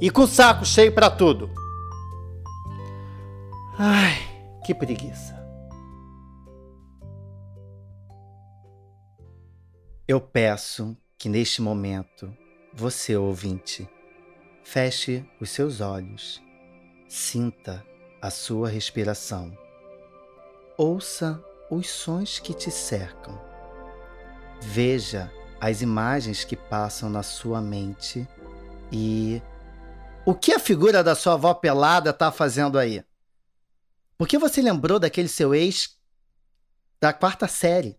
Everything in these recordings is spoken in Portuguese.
e com o saco cheio para tudo. Ai, que preguiça. Eu peço que neste momento você, ouvinte, feche os seus olhos, sinta a sua respiração, ouça os sons que te cercam, veja as imagens que passam na sua mente e o que a figura da sua avó pelada tá fazendo aí? Por que você lembrou daquele seu ex da quarta série?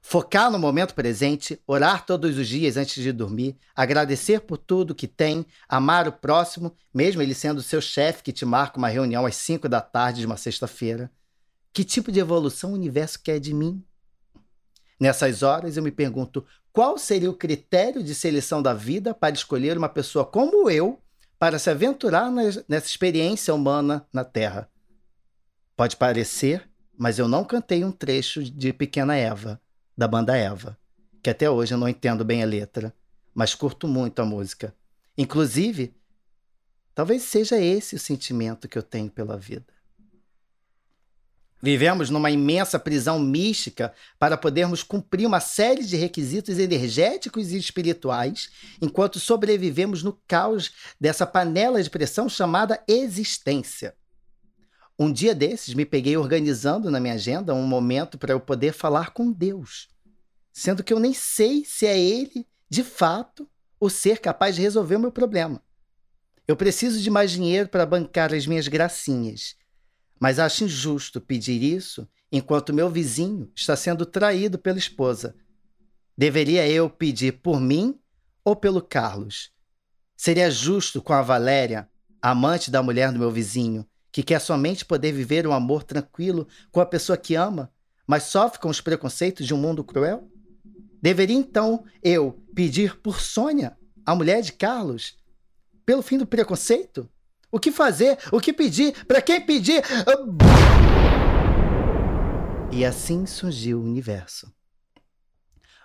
Focar no momento presente, orar todos os dias antes de dormir, agradecer por tudo que tem, amar o próximo, mesmo ele sendo seu chefe que te marca uma reunião às 5 da tarde de uma sexta-feira. Que tipo de evolução o universo quer de mim? Nessas horas eu me pergunto qual seria o critério de seleção da vida para escolher uma pessoa como eu para se aventurar nessa experiência humana na Terra. Pode parecer, mas eu não cantei um trecho de Pequena Eva, da banda Eva, que até hoje eu não entendo bem a letra, mas curto muito a música. Inclusive, talvez seja esse o sentimento que eu tenho pela vida. Vivemos numa imensa prisão mística para podermos cumprir uma série de requisitos energéticos e espirituais, enquanto sobrevivemos no caos dessa panela de pressão chamada existência. Um dia desses, me peguei organizando na minha agenda um momento para eu poder falar com Deus, sendo que eu nem sei se é Ele, de fato, o ser capaz de resolver o meu problema. Eu preciso de mais dinheiro para bancar as minhas gracinhas mas acho injusto pedir isso enquanto meu vizinho está sendo traído pela esposa. Deveria eu pedir por mim ou pelo Carlos? Seria justo com a Valéria, amante da mulher do meu vizinho, que quer somente poder viver um amor tranquilo com a pessoa que ama, mas sofre com os preconceitos de um mundo cruel? Deveria então eu pedir por Sônia, a mulher de Carlos, pelo fim do preconceito? O que fazer? O que pedir? Para quem pedir? E assim surgiu o universo.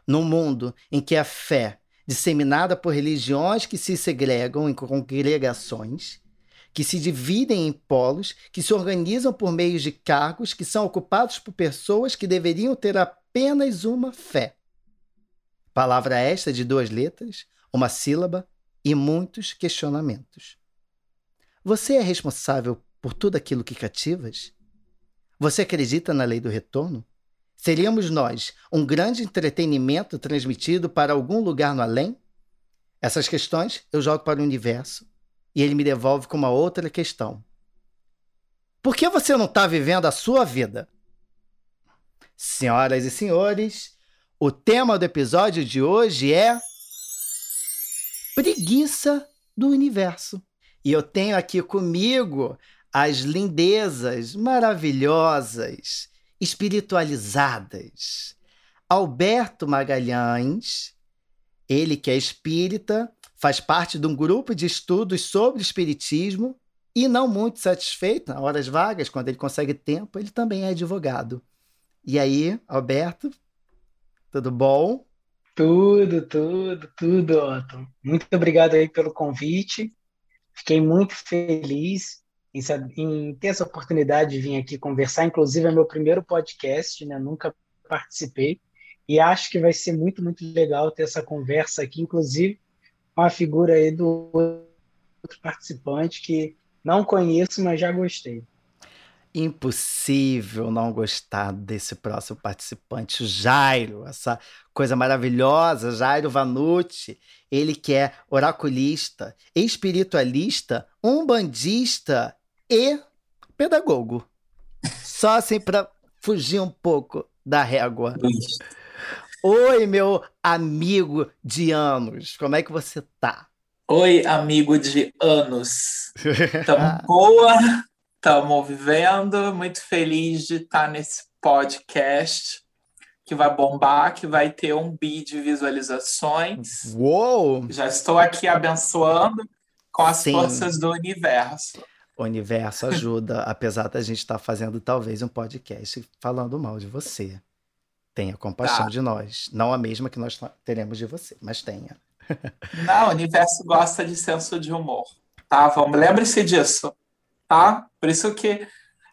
Num mundo em que a fé, disseminada por religiões que se segregam em congregações, que se dividem em polos, que se organizam por meio de cargos que são ocupados por pessoas que deveriam ter apenas uma fé. Palavra esta de duas letras, uma sílaba e muitos questionamentos. Você é responsável por tudo aquilo que cativas? Você acredita na lei do retorno? Seríamos nós um grande entretenimento transmitido para algum lugar no além? Essas questões eu jogo para o universo e ele me devolve com uma outra questão. Por que você não está vivendo a sua vida? Senhoras e senhores, o tema do episódio de hoje é Preguiça do Universo. E eu tenho aqui comigo as lindezas maravilhosas, espiritualizadas. Alberto Magalhães, ele que é espírita, faz parte de um grupo de estudos sobre espiritismo e não muito satisfeito, nas horas vagas, quando ele consegue tempo, ele também é advogado. E aí, Alberto, tudo bom? Tudo, tudo, tudo, Otto. Muito obrigado aí pelo convite. Fiquei muito feliz em, em, ter essa oportunidade de vir aqui conversar. Inclusive, é meu primeiro podcast, né? Nunca participei. E acho que vai ser muito, muito legal ter essa conversa aqui, inclusive com a figura aí do outro participante que não conheço, mas já gostei. Impossível não gostar desse próximo participante, o Jairo, essa coisa maravilhosa, Jairo Vanucci. Ele que é oraculista, espiritualista, umbandista e pedagogo. Só assim para fugir um pouco da régua. Oi, meu amigo de anos, como é que você tá? Oi, amigo de anos. Tamo boa, tamo vivendo, muito feliz de estar nesse podcast que vai bombar, que vai ter um bi de visualizações. Uou! Já estou aqui abençoando com as Sim. forças do universo. O universo ajuda, apesar da gente estar fazendo talvez um podcast falando mal de você. Tenha compaixão Tá. de nós. Não a mesma que nós teremos de você, mas tenha. Não, o universo gosta de senso de humor, tá? Vamos, lembre-se disso, tá? Por isso que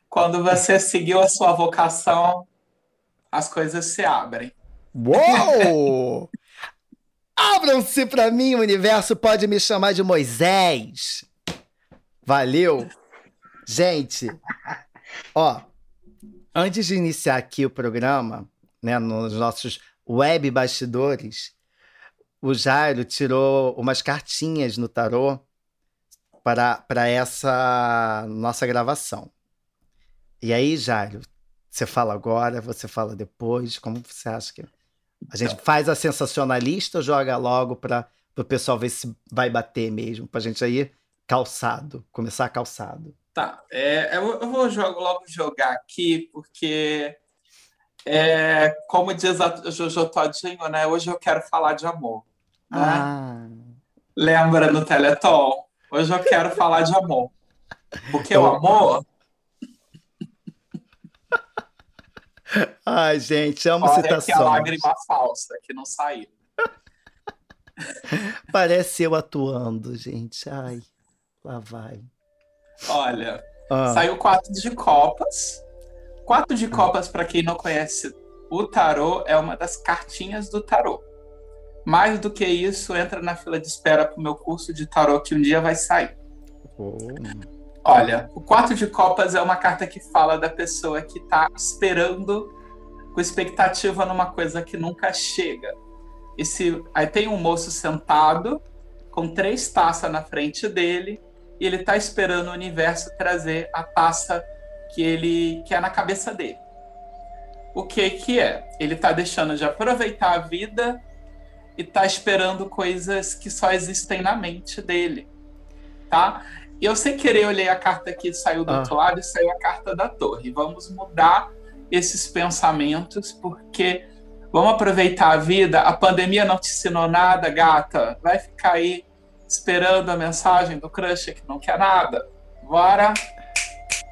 quando você seguiu a sua vocação, as coisas se abrem. Uou! Abram-se para mim, o universo pode me chamar de Moisés. Valeu! Gente, ó, antes de iniciar aqui o programa, né, nos nossos web bastidores, o Jairo tirou umas cartinhas no tarô para, essa nossa gravação. E aí, Jairo, você fala agora, você fala depois, como você acha que a gente faz a sensacionalista ou joga logo para o pessoal ver se vai bater mesmo, para a gente aí calçado, começar calçado. Tá, é, eu, eu vou jogo, logo jogar aqui, porque, é, como diz a Jojo Todinho, né? Hoje eu quero falar de amor. Né? Ah, Lembra no Teleton? Hoje eu quero falar de amor. Porque o amor ai, gente, amo olha que a citações. lágrima falsa que não saiu. Parece eu atuando, gente. Ai, lá vai. Olha, Ah, saiu quatro de copas. Quatro de copas, para quem não conhece o tarô, é uma das cartinhas do tarô. Mais do que isso, entra na fila de espera para o meu curso de tarô que um dia vai sair. oh, Olha, o quatro de copas é uma carta que fala da pessoa que está esperando com expectativa numa coisa que nunca chega. Esse, aí tem um moço sentado com três taças na frente dele e ele está esperando o universo trazer a taça que ele que é na cabeça dele. O que que é? Ele está deixando de aproveitar a vida e está esperando coisas que só existem na mente dele, tá? Eu sem querer olhei a carta que saiu do Ah. outro lado e saiu a carta da torre. Vamos mudar esses pensamentos porque vamos aproveitar a vida. A pandemia não te ensinou nada, gata. Vai ficar aí esperando a mensagem do crush que não quer nada. Bora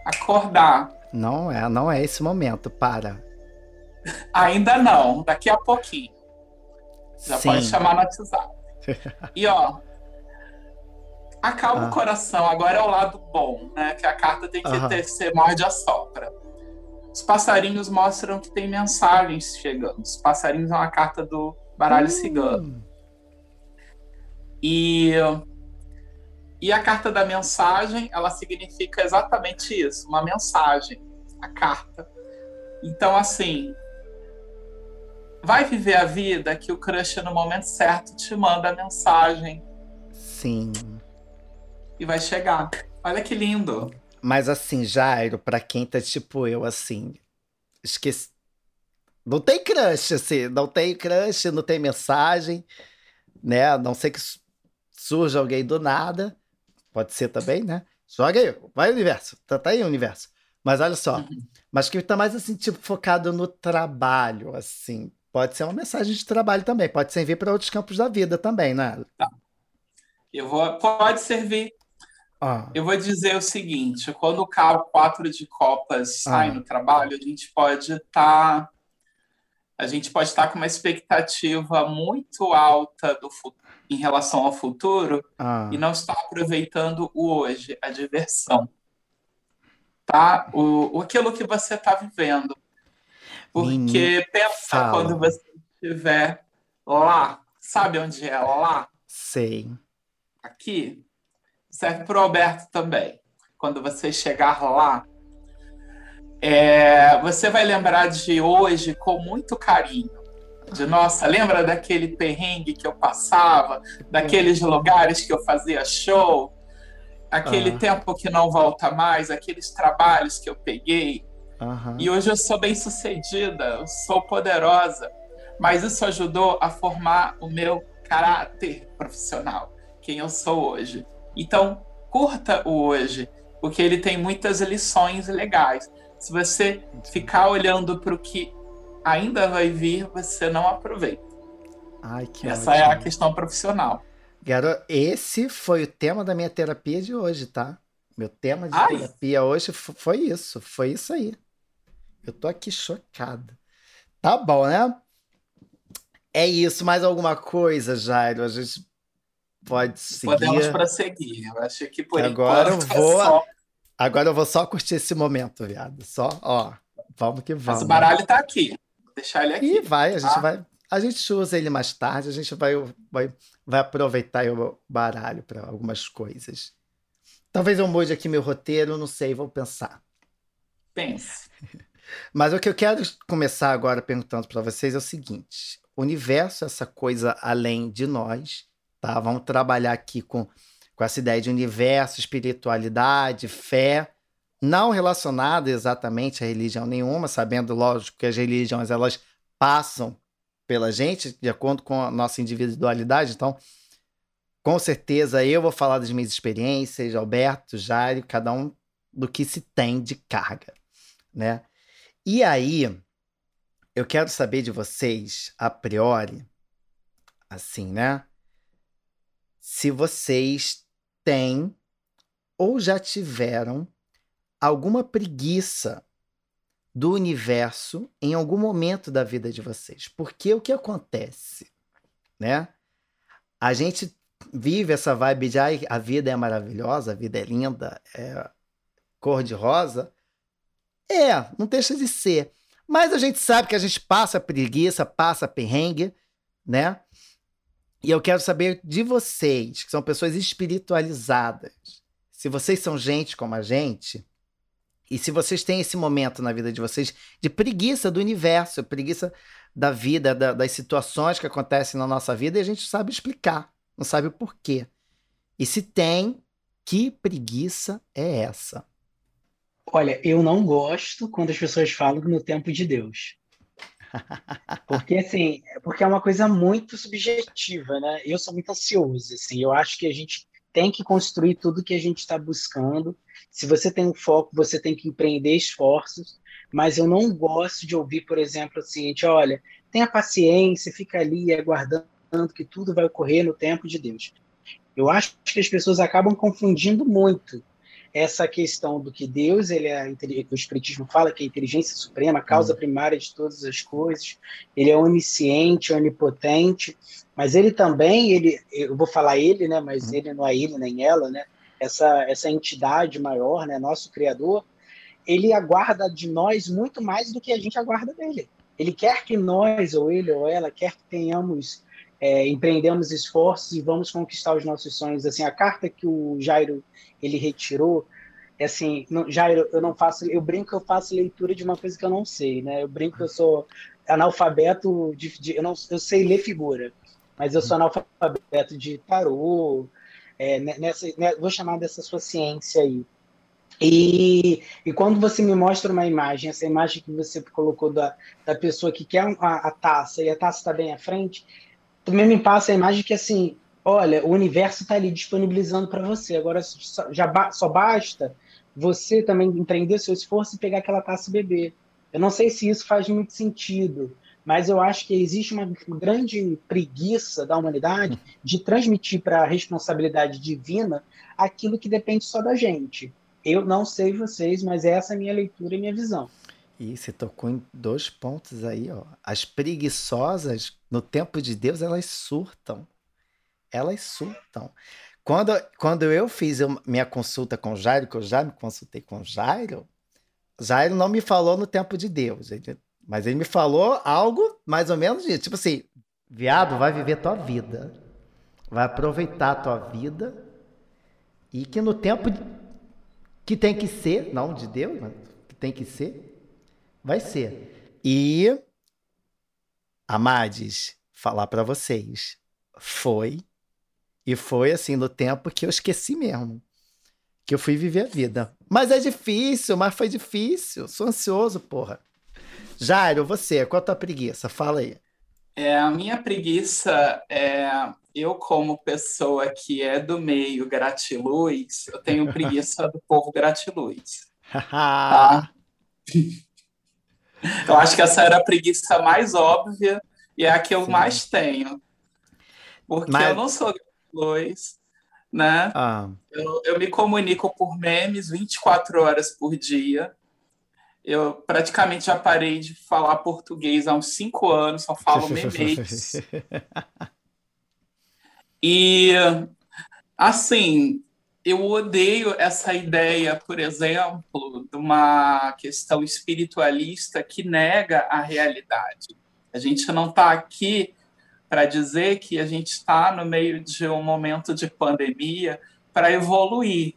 acordar. não é, não é esse momento, para. Ainda não, daqui a pouquinho. Já Sim. pode chamar no WhatsApp. E ó, acalma Ah. o coração. Agora é o lado bom, né? Que a carta tem que Aham. ter ser morde a sopra. Os passarinhos mostram que tem mensagens chegando. Os passarinhos é uma carta do baralho cigano. Hum, E, e a carta da mensagem, ela significa exatamente isso, uma mensagem, a carta. Então, assim, vai viver a vida que o crush no momento certo te manda a mensagem sim. e vai chegar. Olha que lindo. Mas assim, Jairo, pra quem tá tipo eu, assim, esqueci. Não tem crush, assim, não tem crush, não tem mensagem, né? A não sei que su- surja alguém do nada. Pode ser também, né? Joga aí, vai universo, tá, tá aí universo. Mas olha só, Uhum. mas que tá mais assim, tipo, focado no trabalho, assim. Pode ser uma mensagem de trabalho também, pode servir para outros campos da vida também, né? Eu vou, pode servir. Ah, Eu vou dizer o seguinte: quando o carro quatro de copas sai Ah. no trabalho, a gente pode estar. a gente pode estar com uma expectativa muito alta do, em relação ao futuro ah, e não está aproveitando o hoje, a diversão. Tá? O- aquilo que você está vivendo. Porque Menina, pensa fala. quando você estiver lá. Sabe onde é lá? sei. aqui serve para o Alberto também. Quando você chegar lá, é, você vai lembrar de hoje com muito carinho. De nossa, lembra daquele perrengue que eu passava, daqueles lugares que eu fazia show, aquele Ah. tempo que não volta mais, aqueles trabalhos que eu peguei. Aham. E hoje eu sou bem sucedida, eu sou poderosa, mas isso ajudou a formar o meu caráter profissional. quem eu sou hoje. Então, curta o hoje, porque ele tem muitas lições legais. Se você ficar olhando para o que ainda vai vir, você não aproveita. Ai, que Essa ótimo. é a questão profissional. Garoto, esse foi o tema da minha terapia de hoje, tá? Meu tema de Ai. terapia hoje foi isso, foi isso aí. Eu tô aqui chocado. Tá bom, né? É isso, mais alguma coisa, Jairo? A gente pode seguir. Podemos prosseguir. Eu acho que por agora eu enquanto vou- é só. Agora eu vou só curtir esse momento, viado. Só, ó, vamos que Mas vamos. o baralho tá aqui. Vou deixar ele E aqui. vai, a gente tá? vai. A gente usa ele mais tarde, a gente vai, vai, vai aproveitar o baralho para algumas coisas. Talvez eu mude aqui meu roteiro, não sei, vou pensar. Pense. Mas o que eu quero começar agora perguntando para vocês é o seguinte: o universo, essa coisa além de nós, tá? Vamos trabalhar aqui com, com essa ideia de universo, espiritualidade, fé, não relacionada exatamente a religião nenhuma, sabendo, lógico, que as religiões elas passam pela gente de acordo com a nossa individualidade. Então, com certeza eu vou falar das minhas experiências, Alberto, Jairo, cada um do que se tem de carga, né? E aí, eu quero saber de vocês, a priori, assim, né? Se vocês têm ou já tiveram alguma preguiça do universo em algum momento da vida de vocês. Porque o que acontece, né? A gente vive essa vibe de "Ai, a vida é maravilhosa, a vida é linda, é cor de rosa. É, não deixa de ser. Mas a gente sabe que a gente passa preguiça, passa perrengue, né? E eu quero saber de vocês, que são pessoas espiritualizadas, se vocês são gente como a gente, e se vocês têm esse momento na vida de vocês de preguiça do universo, preguiça da vida, da- das situações que acontecem na nossa vida, e a gente sabe explicar, não sabe o porquê. E se tem, que preguiça é essa? Olha, eu não gosto quando as pessoas falam no tempo de Deus. Porque assim, porque é uma coisa muito subjetiva, né? Eu sou muito ansioso, assim, eu acho que a gente tem que construir tudo que a gente está buscando. Se você tem um foco, você tem que empreender esforços, mas eu não gosto de ouvir, por exemplo, o seguinte, olha, tenha paciência, fica ali aguardando que tudo vai ocorrer no tempo de Deus. Eu acho que as pessoas acabam confundindo muito essa questão do que Deus, ele é, o Espiritismo fala que é a inteligência suprema, a causa primária de todas as coisas, ele é onisciente, onipotente, mas ele também, ele, eu vou falar ele, né, mas Uhum. ele não é ele nem ela, né, essa, essa entidade maior, né, nosso Criador, ele aguarda de nós muito mais do que a gente aguarda dele. Ele quer que nós, ou ele ou ela, quer que tenhamos, é, empreendemos esforços e vamos conquistar os nossos sonhos. Assim, a carta que o Jairo ele retirou, é assim, não, Jairo, eu não faço, eu brinco que eu faço leitura de uma coisa que eu não sei, né? Eu brinco que eu sou analfabeto de, de eu não, eu sei ler figura, mas eu sou analfabeto de tarô, é, nessa, né, vou chamar dessa sua ciência aí. E, e quando você me mostra uma imagem, essa imagem que você colocou da, da pessoa que quer a, a taça e a taça está bem à frente, também me passa a imagem que assim, olha, o universo está ali disponibilizando para você. Agora já ba só basta você também empreender seu esforço e pegar aquela taça e beber. Eu não sei se isso faz muito sentido, mas eu acho que existe uma grande preguiça da humanidade de transmitir para a responsabilidade divina aquilo que depende só da gente. Eu não sei vocês, mas essa é a minha leitura e minha visão. E você tocou em dois pontos aí, ó. As preguiçosas, no tempo de Deus, elas surtam. Elas surtam. Quando, quando eu fiz minha consulta com o Jairo, que eu já me consultei com o Jairo, Jairo não me falou no tempo de Deus, mas ele me falou algo mais ou menos disso. Tipo assim, viado, vai viver tua vida. Vai aproveitar a tua vida. E que no tempo que tem que ser, não de Deus, mas que tem que ser, vai ser. E, Amades, falar pra vocês, foi, e foi assim no tempo que eu esqueci mesmo, que eu fui viver a vida. Mas é difícil, mas foi difícil, sou ansioso, porra. Jairo, você, qual a tua preguiça? Fala aí. É, a minha preguiça é eu, como pessoa que é do meio gratiluz, eu tenho preguiça do povo gratiluz. tá? Eu acho que essa era a preguiça mais óbvia e é a que eu Sim. mais tenho. Porque Mas... eu não sou gratiluz, né? Ah. Eu, eu me comunico por memes 24 horas por dia. Eu praticamente já parei de falar português há uns cinco anos, só falo memes. e, assim, eu odeio essa ideia, por exemplo, de uma questão espiritualista que nega a realidade. A gente não está aqui para dizer que a gente está no meio de um momento de pandemia para evoluir.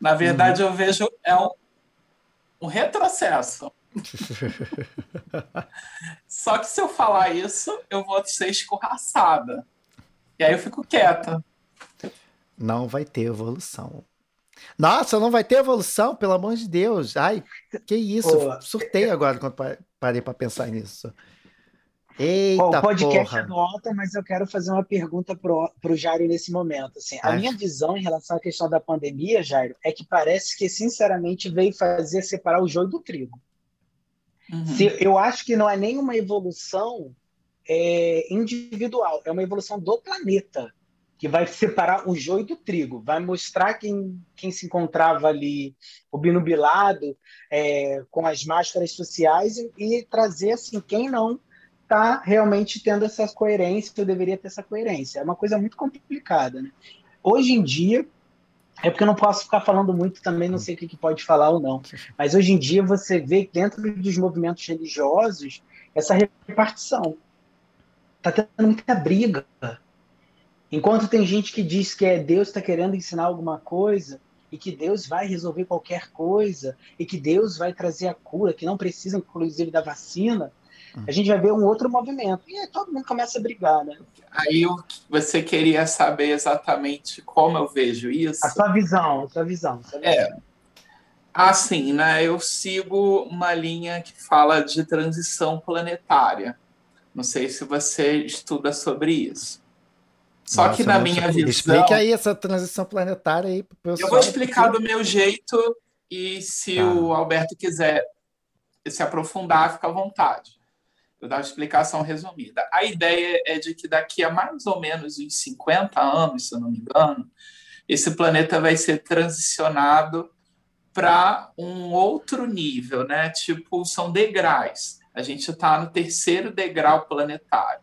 Na verdade, uhum. eu vejo é um, um retrocesso. Só que se eu falar isso, eu vou ser escorraçada. E aí eu fico quieta. Não vai ter evolução. Nossa, não vai ter evolução, pelo amor de Deus. Ai, que isso. Pô. Surtei agora quando parei para pensar nisso. Eita, o podcast porra. é nota, mas eu quero fazer uma pergunta pro, pro Jairo nesse momento. Assim, a minha visão em relação à questão da pandemia, Jairo, é que parece que, sinceramente, veio fazer separar o joio do trigo. Uhum. Se, eu acho que não é nenhuma evolução é, individual, é uma evolução do planeta, que vai separar o joio do trigo, vai mostrar quem, quem se encontrava ali obnubilado, é, com as máscaras sociais, e, e trazer assim, quem não está realmente tendo essa coerência, eu deveria ter essa coerência. É uma coisa muito complicada. Né? Hoje em dia, é porque eu não posso ficar falando muito também, não sei o que, que pode falar ou não, mas hoje em dia você vê dentro dos movimentos religiosos essa repartição. Está tendo muita briga. Enquanto tem gente que diz que é Deus está querendo ensinar alguma coisa, e que Deus vai resolver qualquer coisa, e que Deus vai trazer a cura, que não precisa, inclusive, da vacina, a gente vai ver um outro movimento. E aí todo mundo começa a brigar, né? Aí você queria saber exatamente como eu vejo isso? A sua visão, a sua visão. A sua visão. É. Assim, né? Eu sigo uma linha que fala de transição planetária. Não sei se você estuda sobre isso. Só Nossa, que na minha visão. Explica aí essa transição planetária aí pro pessoal. Eu vou explicar do meu jeito e se tá. o Alberto quiser se aprofundar, fica à vontade. Eu dar uma explicação resumida. A ideia é de que daqui a mais ou menos uns 50 anos, se eu não me engano, esse planeta vai ser transicionado para um outro nível, né? Tipo, são degraus. A gente está no terceiro degrau planetário,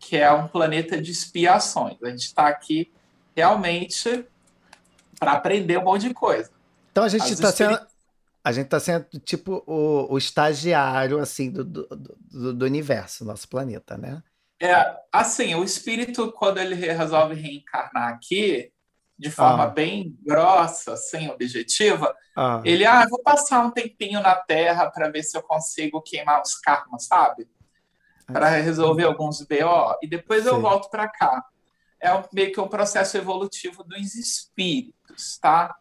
que é um planeta de expiações. A gente está aqui realmente para aprender um monte de coisa. Então a gente está sendo a gente está sendo tipo o, o, estagiário assim do, do, do, do, universo, nosso planeta, né? É, assim, o espírito, quando ele resolve reencarnar aqui, de forma ah. bem grossa, sem objetiva, ah. ele, ah, vou passar um tempinho na Terra para ver se eu consigo queimar os karmas, sabe? Para resolver alguns BO, e depois Sim. eu volto para cá. É meio que um processo evolutivo dos espíritos, tá?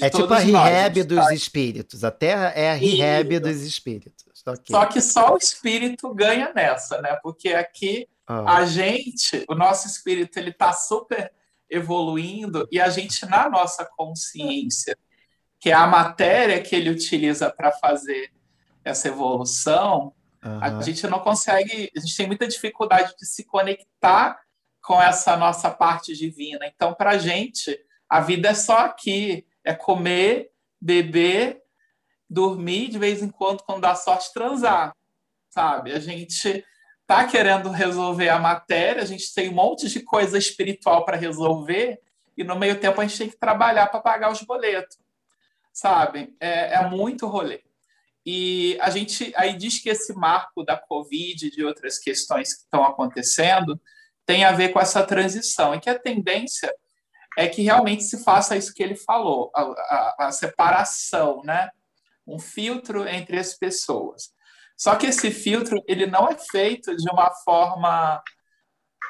é tipo a rehab nós, dos tá? espíritos. A Terra é a rehab dos espíritos. Okay. Só que só o espírito ganha nessa, né? Porque aqui oh. a gente, o nosso espírito, ele está super evoluindo e a gente, na nossa consciência, que é a matéria que ele utiliza para fazer essa evolução, uhum. a gente não consegue, a gente tem muita dificuldade de se conectar com essa nossa parte divina. Então, para a gente, a vida é só aqui é comer, beber, dormir, de vez em quando, quando dá sorte, transar, sabe? A gente tá querendo resolver a matéria, a gente tem um monte de coisa espiritual para resolver e no meio tempo a gente tem que trabalhar para pagar os boletos, sabe? É, é, muito rolê. E a gente aí diz que esse marco da Covid e de outras questões que estão acontecendo tem a ver com essa transição e que a tendência é que realmente se faça isso que ele falou, a, a, a separação, né? Um filtro entre as pessoas. Só que esse filtro ele não é feito de uma forma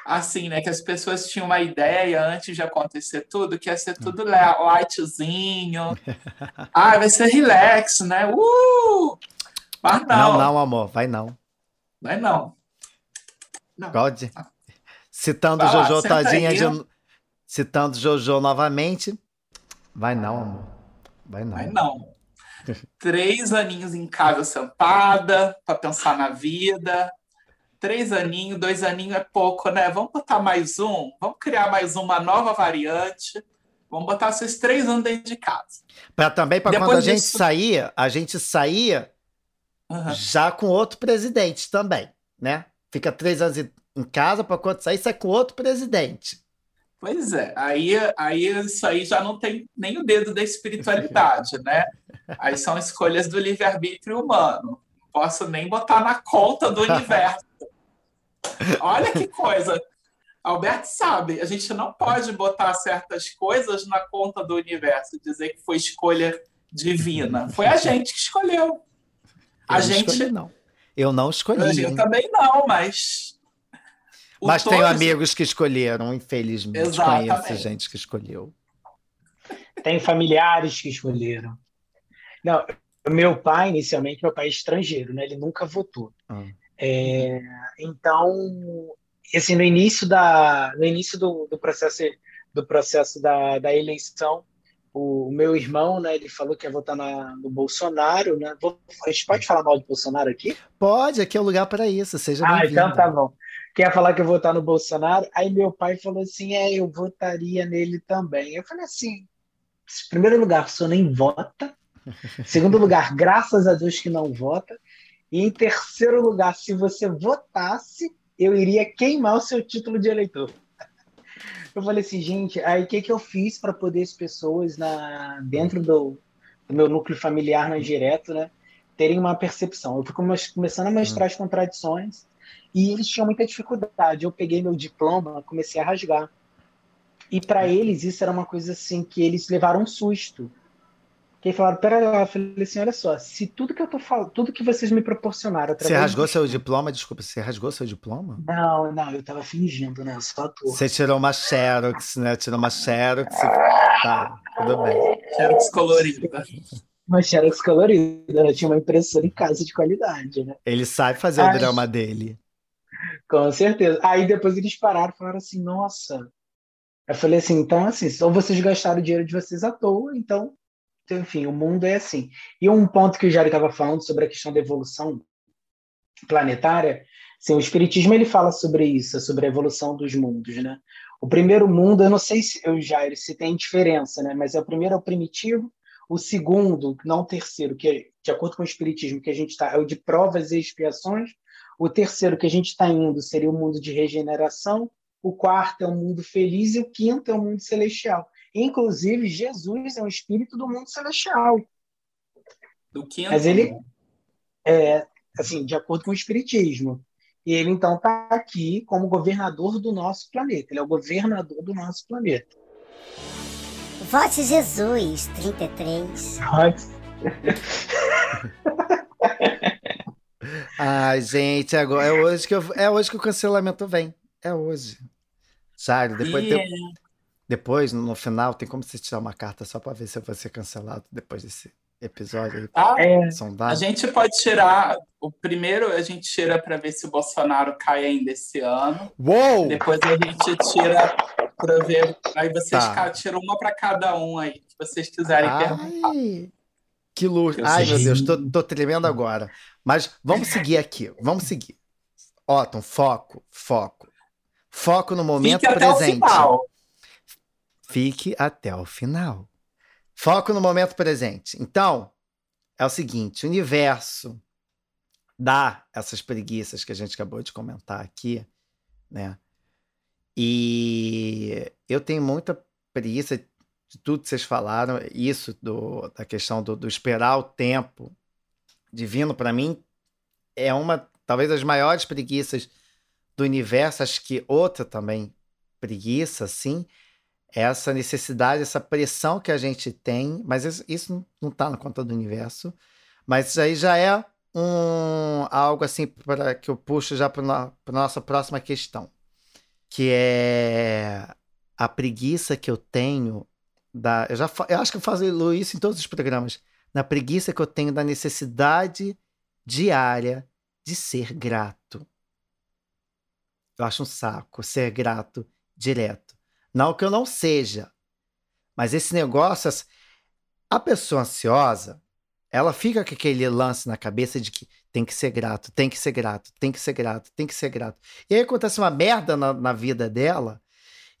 assim, né? Que as pessoas tinham uma ideia antes de acontecer tudo, que ia ser tudo lightzinho. ah, vai ser relax, né? Uh! Mas não. Não, não, amor, vai não. Vai não. não. God. Citando Vai Jojo lá, Tadinha de... Citando Jojo novamente. Vai não, amor. Vai não. Vai não. Três aninhos em casa sentada, para pensar na vida. Três aninhos, dois aninhos é pouco, né? Vamos botar mais um? Vamos criar mais uma nova variante. Vamos botar esses três anos dentro de casa. Para também, para quando a gente saía, a gente saía uhum. já com outro presidente também, né? Fica três anos em casa para quando sair, sai com outro presidente. Pois é, aí, aí isso aí já não tem nem o dedo da espiritualidade, né? Aí são escolhas do livre-arbítrio humano. Não posso nem botar na conta do universo. Olha que coisa. Alberto sabe, a gente não pode botar certas coisas na conta do universo, dizer que foi escolha divina. Foi a gente que escolheu. A eu gente escolhi, não. Eu não escolhi. Eu também não, mas mas tenho amigos que escolheram, infelizmente. Exatamente. Conheço gente que escolheu. Tem familiares que escolheram. Não, meu pai, inicialmente, meu pai é estrangeiro, né? Ele nunca votou. Ah. É, então, assim, no início da, no início do, do processo, do processo da, da eleição, o, meu irmão, né? Ele falou que ia votar na, no Bolsonaro, né? A gente pode falar mal de Bolsonaro aqui? Pode, aqui é o lugar para isso. Seja ah, então tá bom. Quer falar que eu vou votar no Bolsonaro? Aí meu pai falou assim: é, eu votaria nele também. Eu falei assim: em primeiro lugar, o senhor nem vota. Segundo lugar, graças a Deus que não vota. E em terceiro lugar, se você votasse, eu iria queimar o seu título de eleitor. Eu falei assim, gente, aí o que, que eu fiz para poder as pessoas na, dentro do, do meu núcleo familiar mais direto, né, terem uma percepção? Eu fui começando a mostrar as contradições e eles tinham muita dificuldade. Eu peguei meu diploma, comecei a rasgar. E para eles isso era uma coisa assim que eles levaram um susto. Que falaram, pera lá, eu falei assim, olha só, se tudo que eu tô falando, tudo que vocês me proporcionaram... Você rasgou seu diploma? Desculpa, você rasgou seu diploma? Não, não, eu tava fingindo, né, só ator. Você tirou uma xerox, né, tirou uma xerox, tá, tudo bem. Xerox colorida. Uma xerox colorida, né? tinha uma impressora em casa de qualidade, né. Ele sabe fazer Ai, o drama dele. Com certeza. Aí depois eles pararam e falaram assim, nossa. Eu falei assim, então assim, só vocês gastaram o dinheiro de vocês à toa, então, enfim, o mundo é assim. E um ponto que o Jário estava falando sobre a questão da evolução planetária, assim, o espiritismo ele fala sobre isso, sobre a evolução dos mundos, né? O primeiro mundo, eu não sei se eu Jairo se tem diferença, né? Mas é o primeiro é o primitivo, o segundo, não o terceiro, que de acordo com o espiritismo que a gente está, é o de provas e expiações, o terceiro que a gente está indo seria o mundo de regeneração. O quarto é o mundo feliz e o quinto é o mundo celestial. Inclusive, Jesus é um espírito do mundo celestial. Do quinto? Mas ele é, assim, de acordo com o espiritismo. E ele então está aqui como governador do nosso planeta. Ele é o governador do nosso planeta. Vote Jesus 33. Vote. Ai, gente, agora é hoje que eu, é hoje que o cancelamento vem. É hoje. Sário, depois yeah. tem, depois no final tem como você tirar uma carta só para ver se eu vou ser cancelado depois desse episódio aí. Ah, é. A gente pode tirar o primeiro a gente tira para ver se o Bolsonaro cai ainda esse ano. Uou! Depois a gente tira para ver aí vocês tá. tiram uma para cada um aí que vocês quiserem Ai. perguntar. Que luxo. Ai, meu Deus, tô, tô tremendo agora. Mas vamos seguir aqui, vamos seguir. Otton, foco, foco. Foco no momento Fique presente. Fique até o final. Foco no momento presente. Então, é o seguinte: o universo dá essas preguiças que a gente acabou de comentar aqui, né? E eu tenho muita preguiça de tudo que vocês falaram, isso do, da questão do, do esperar o tempo divino, para mim, é uma, talvez, das maiores preguiças do universo. Acho que outra também preguiça, sim, é essa necessidade, essa pressão que a gente tem, mas isso, isso não está na conta do universo, mas isso aí já é um, algo assim para que eu puxo já para a nossa próxima questão, que é a preguiça que eu tenho da. Eu, já, eu acho que eu faço isso em todos os programas. Na preguiça que eu tenho da necessidade diária de ser grato. Eu acho um saco ser grato direto. Não que eu não seja, mas esse negócio, a pessoa ansiosa, ela fica com aquele lance na cabeça de que tem que ser grato, tem que ser grato, tem que ser grato, tem que ser grato. E aí acontece uma merda na, na vida dela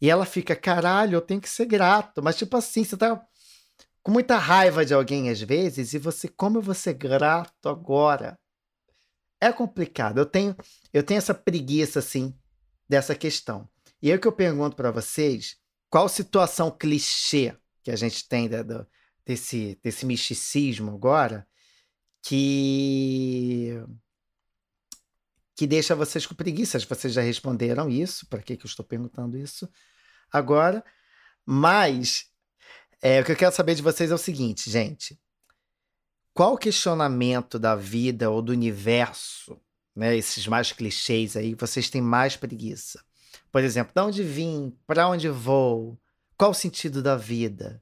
e ela fica, caralho, eu tenho que ser grato. Mas, tipo assim, você tá com muita raiva de alguém às vezes e você, como eu vou ser grato agora? É complicado. Eu tenho, eu tenho essa preguiça, assim, dessa questão. E aí o que eu pergunto para vocês, qual situação clichê que a gente tem da, da, desse, desse misticismo agora que que deixa vocês com preguiça. Vocês já responderam isso, para que, que eu estou perguntando isso agora? Mas é, o que eu quero saber de vocês é o seguinte, gente. Qual questionamento da vida ou do universo, né, esses mais clichês aí, vocês têm mais preguiça? Por exemplo, de onde vim? Para onde vou? Qual o sentido da vida?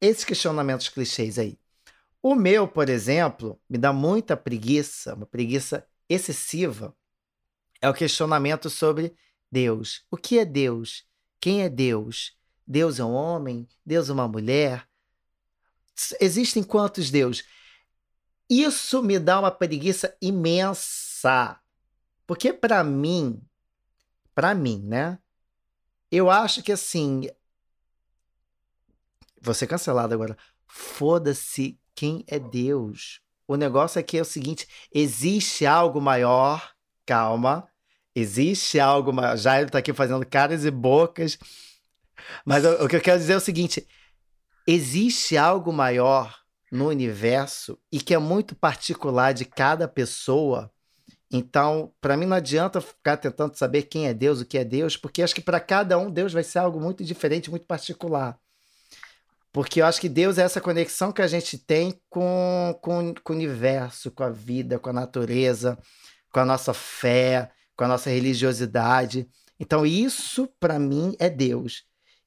Esses questionamentos clichês aí. O meu, por exemplo, me dá muita preguiça, uma preguiça excessiva, é o questionamento sobre Deus. O que é Deus? Quem é Deus? Deus é um homem? Deus é uma mulher? Existem quantos Deus? Isso me dá uma preguiça imensa. Porque para mim, para mim, né? Eu acho que assim, vou ser cancelado agora. Foda-se quem é Deus. O negócio aqui é o seguinte: existe algo maior. Calma. Existe algo maior. Ele tá aqui fazendo caras e bocas. Mas o que eu quero dizer é o seguinte: existe algo maior no universo e que é muito particular de cada pessoa. Então, para mim não adianta ficar tentando saber quem é Deus, o que é Deus, porque acho que para cada um Deus vai ser algo muito diferente, muito particular. Porque eu acho que Deus é essa conexão que a gente tem com, com, com o universo, com a vida, com a natureza, com a nossa fé, com a nossa religiosidade. Então, isso, para mim, é Deus.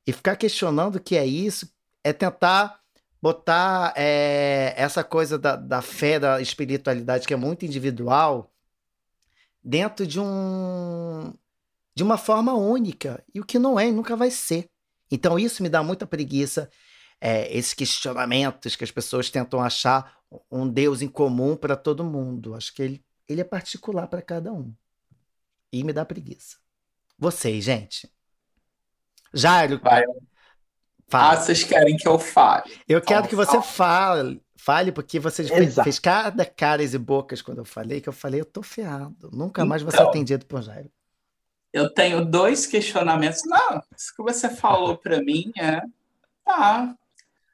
E ficar questionando o que é isso é tentar botar é, essa coisa da, da fé, da espiritualidade, que é muito individual, dentro de um de uma forma única. E o que não é, nunca vai ser. Então, isso me dá muita preguiça é, esses questionamentos que as pessoas tentam achar um Deus em comum para todo mundo. Acho que ele, ele é particular para cada um. E me dá preguiça. Vocês, gente. Jairo. Vai. Fala. Ah, vocês querem que eu fale? Eu quero que você fale. Fale, porque você fez, fez, cada caras e bocas quando eu falei, que eu falei, eu tô ferrado. Nunca mais então, você atendido por Jairo. Eu tenho dois questionamentos. Não, isso que você falou para mim é. Tá,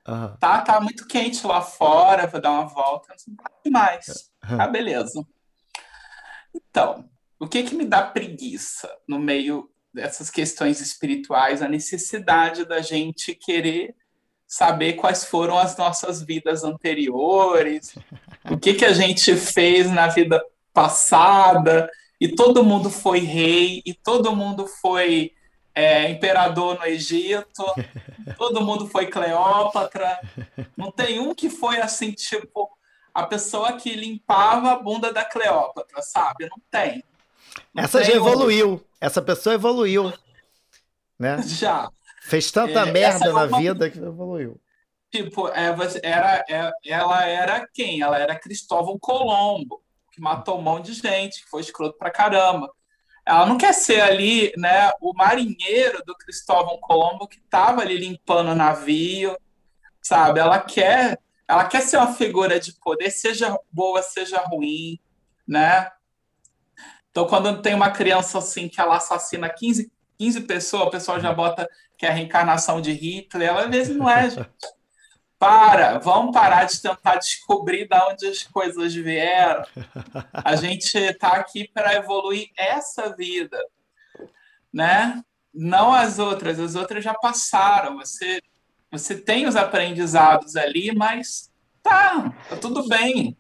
Uhum. Tá, tá muito quente lá fora, vou dar uma volta, não tá demais. Uhum. Ah, beleza. Então, o que que me dá preguiça no meio dessas questões espirituais, a necessidade da gente querer saber quais foram as nossas vidas anteriores, o que que a gente fez na vida passada, e todo mundo foi rei, e todo mundo foi é, imperador no Egito, todo mundo foi Cleópatra. Não tem um que foi assim, tipo, a pessoa que limpava a bunda da Cleópatra, sabe? Não tem. Não Essa tem já evoluiu. Um... Essa pessoa evoluiu. Né? Já. Fez tanta é, merda na uma... vida que evoluiu. Tipo, é, era, é, ela era quem? Ela era Cristóvão Colombo, que matou um monte de gente, que foi escroto pra caramba. Ela não quer ser ali, né, o marinheiro do Cristóvão Colombo que estava ali limpando o navio, sabe? Ela quer, ela quer ser uma figura de poder, seja boa, seja ruim, né? Então, quando tem uma criança assim que ela assassina 15, 15 pessoas, o pessoal já bota que é a reencarnação de Hitler. Ela às vezes não é, gente. Para, vamos parar de tentar descobrir de onde as coisas vieram. A gente está aqui para evoluir essa vida, né? Não as outras, as outras já passaram. Você, você tem os aprendizados ali, mas tá, tá tudo bem.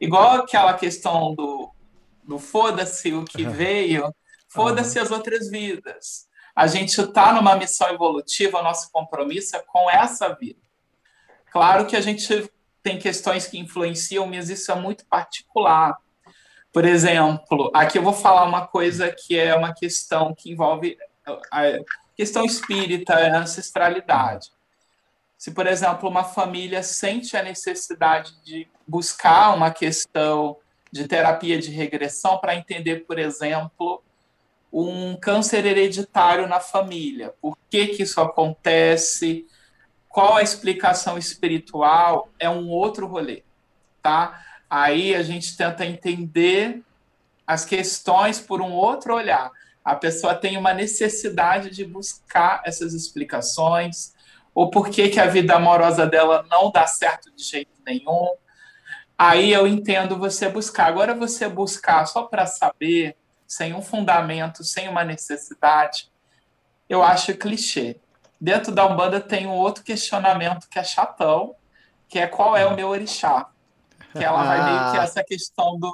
Igual aquela questão do, do foda-se o que veio, foda-se as outras vidas. A gente está numa missão evolutiva, o nosso compromisso é com essa vida. Claro que a gente tem questões que influenciam, mas isso é muito particular. Por exemplo, aqui eu vou falar uma coisa que é uma questão que envolve a questão espírita, a ancestralidade. Se, por exemplo, uma família sente a necessidade de buscar uma questão de terapia de regressão para entender, por exemplo, um câncer hereditário na família. Por que, que isso acontece? Qual a explicação espiritual? É um outro rolê, tá? Aí a gente tenta entender as questões por um outro olhar. A pessoa tem uma necessidade de buscar essas explicações, ou por que, que a vida amorosa dela não dá certo de jeito nenhum. Aí eu entendo você buscar. Agora, você buscar só para saber, sem um fundamento, sem uma necessidade, eu acho clichê. Dentro da Umbanda tem um outro questionamento que é chatão, que é qual é o meu orixá. Que ela vai meio que essa questão do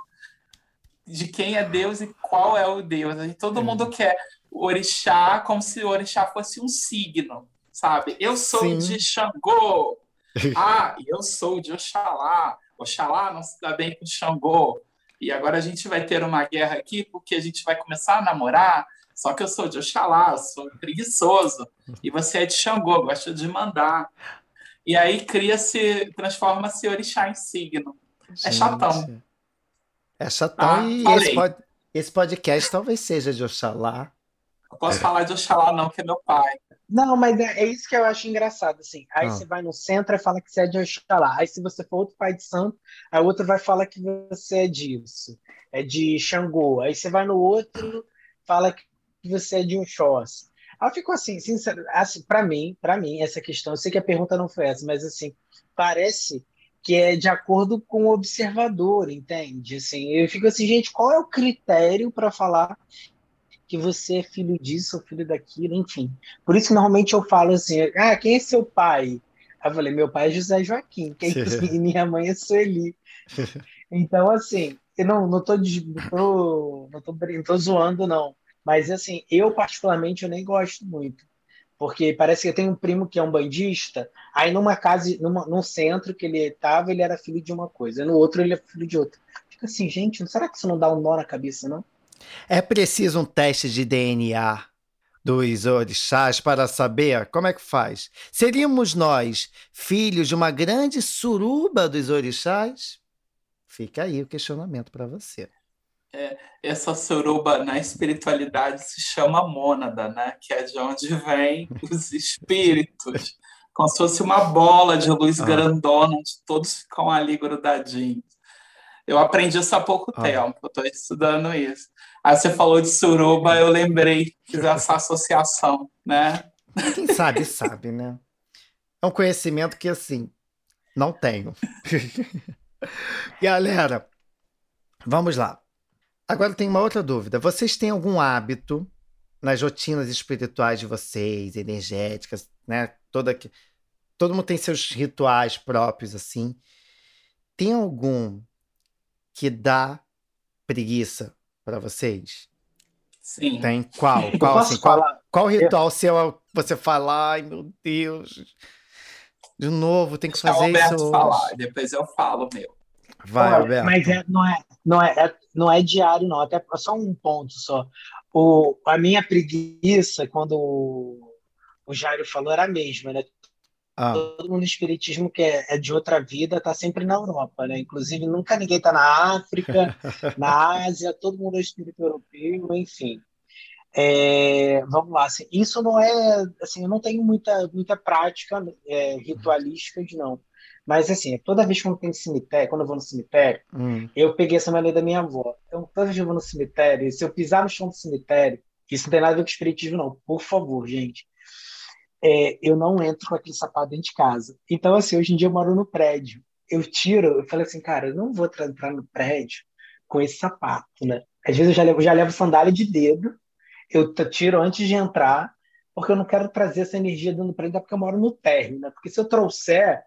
de quem é Deus e qual é o Deus. E todo mundo quer o orixá como se o orixá fosse um signo, sabe? Eu sou Sim. de Xangô. Ah, eu sou de Oxalá. Oxalá não se dá bem com Xangô. E agora a gente vai ter uma guerra aqui porque a gente vai começar a namorar. Só que eu sou de Oxalá, sou preguiçoso. E você é de Xangô, gosta de mandar. E aí cria-se, transforma-se orixá em signo. É gente. É chatão. É chatão ah, e esse, pod, esse, podcast talvez seja de Oxalá. Eu posso é. falar de Oxalá não, que é meu pai. Não, mas é, é isso que eu acho engraçado, assim. Aí ah. você vai no centro e fala que você é de Oxalá. Aí se você for outro pai de santo, aí o outro vai falar que você é disso. É de Xangô. Aí você vai no outro, fala que você é de Oxóssi. Aí eu fico assim, sincero, assim, para mim, para mim, essa questão, eu sei que a pergunta não foi essa, mas assim, parece que é de acordo com o observador, entende? Assim, eu fico assim, gente, qual é o critério para falar que você é filho disso ou filho daquilo, enfim. Por isso que normalmente eu falo assim, ah, quem é seu pai? Aí eu falei, meu pai é José Joaquim, quem é minha mãe é Sueli. Então, assim, eu não, não, tô, não, tô, não, tô, não tô zoando, não. Mas, assim, eu particularmente eu nem gosto muito. Porque parece que eu tenho um primo que é um bandista, aí numa casa, numa, num centro que ele estava, ele era filho de uma coisa, no outro ele é filho de outra. Fica assim, gente, será que isso não dá um nó na cabeça, não? É preciso um teste de DNA dos orixás para saber como é que faz. Seríamos nós filhos de uma grande suruba dos orixás? Fica aí o questionamento para você. É, essa suruba na espiritualidade se chama mônada, né? Que é de onde vem os espíritos. Como se fosse uma bola de luz ah. grandona, onde todos ficam ali grudadinhos. Eu aprendi isso há pouco ah. tempo, estou estudando isso. Aí você falou de suruba, eu lembrei, fiz essa associação, né? Quem sabe, sabe, né? É um conhecimento que, assim, não tenho. Galera, vamos lá. Agora tem uma outra dúvida. Vocês têm algum hábito nas rotinas espirituais de vocês, energéticas, né? Toda que todo mundo tem seus rituais próprios assim. Tem algum que dá preguiça para vocês? Sim. Tem qual? Qual, assim, qual, qual ritual eu... seu você fala, ai meu Deus, de novo, tem que fazer Alberto isso. falar, depois eu falo meu. Vai, Alberto. Mas é, não, é, não, é, é, não é diário, não. Até só um ponto só. O, a minha preguiça, quando o, o Jairo falou, era a mesma, né? Ah. Todo mundo no espiritismo que é, é, de outra vida está sempre na Europa, né? Inclusive, nunca ninguém está na África, na Ásia, todo mundo é espírito europeu, enfim. É, vamos lá, assim, isso não é, assim, eu não tenho muita, muita prática é, ritualística de não. Mas assim, toda vez que tem cemitério, quando eu vou no cemitério, hum. eu peguei essa maneira da minha avó. Então, toda vez que eu vou no cemitério, se eu pisar no chão do cemitério, isso não tem nada a ver com espiritismo, não. Por favor, gente é, eu não entro com aquele sapato dentro de casa. Então, assim, hoje em dia eu moro no prédio. Eu tiro, eu falei assim, cara, eu não vou entrar no prédio com esse sapato, né? Às vezes eu já levo, já levo sandália de dedo, eu tiro antes de entrar, porque eu não quero trazer essa energia dentro do prédio, porque eu moro no térreo, né? Porque se eu trouxer,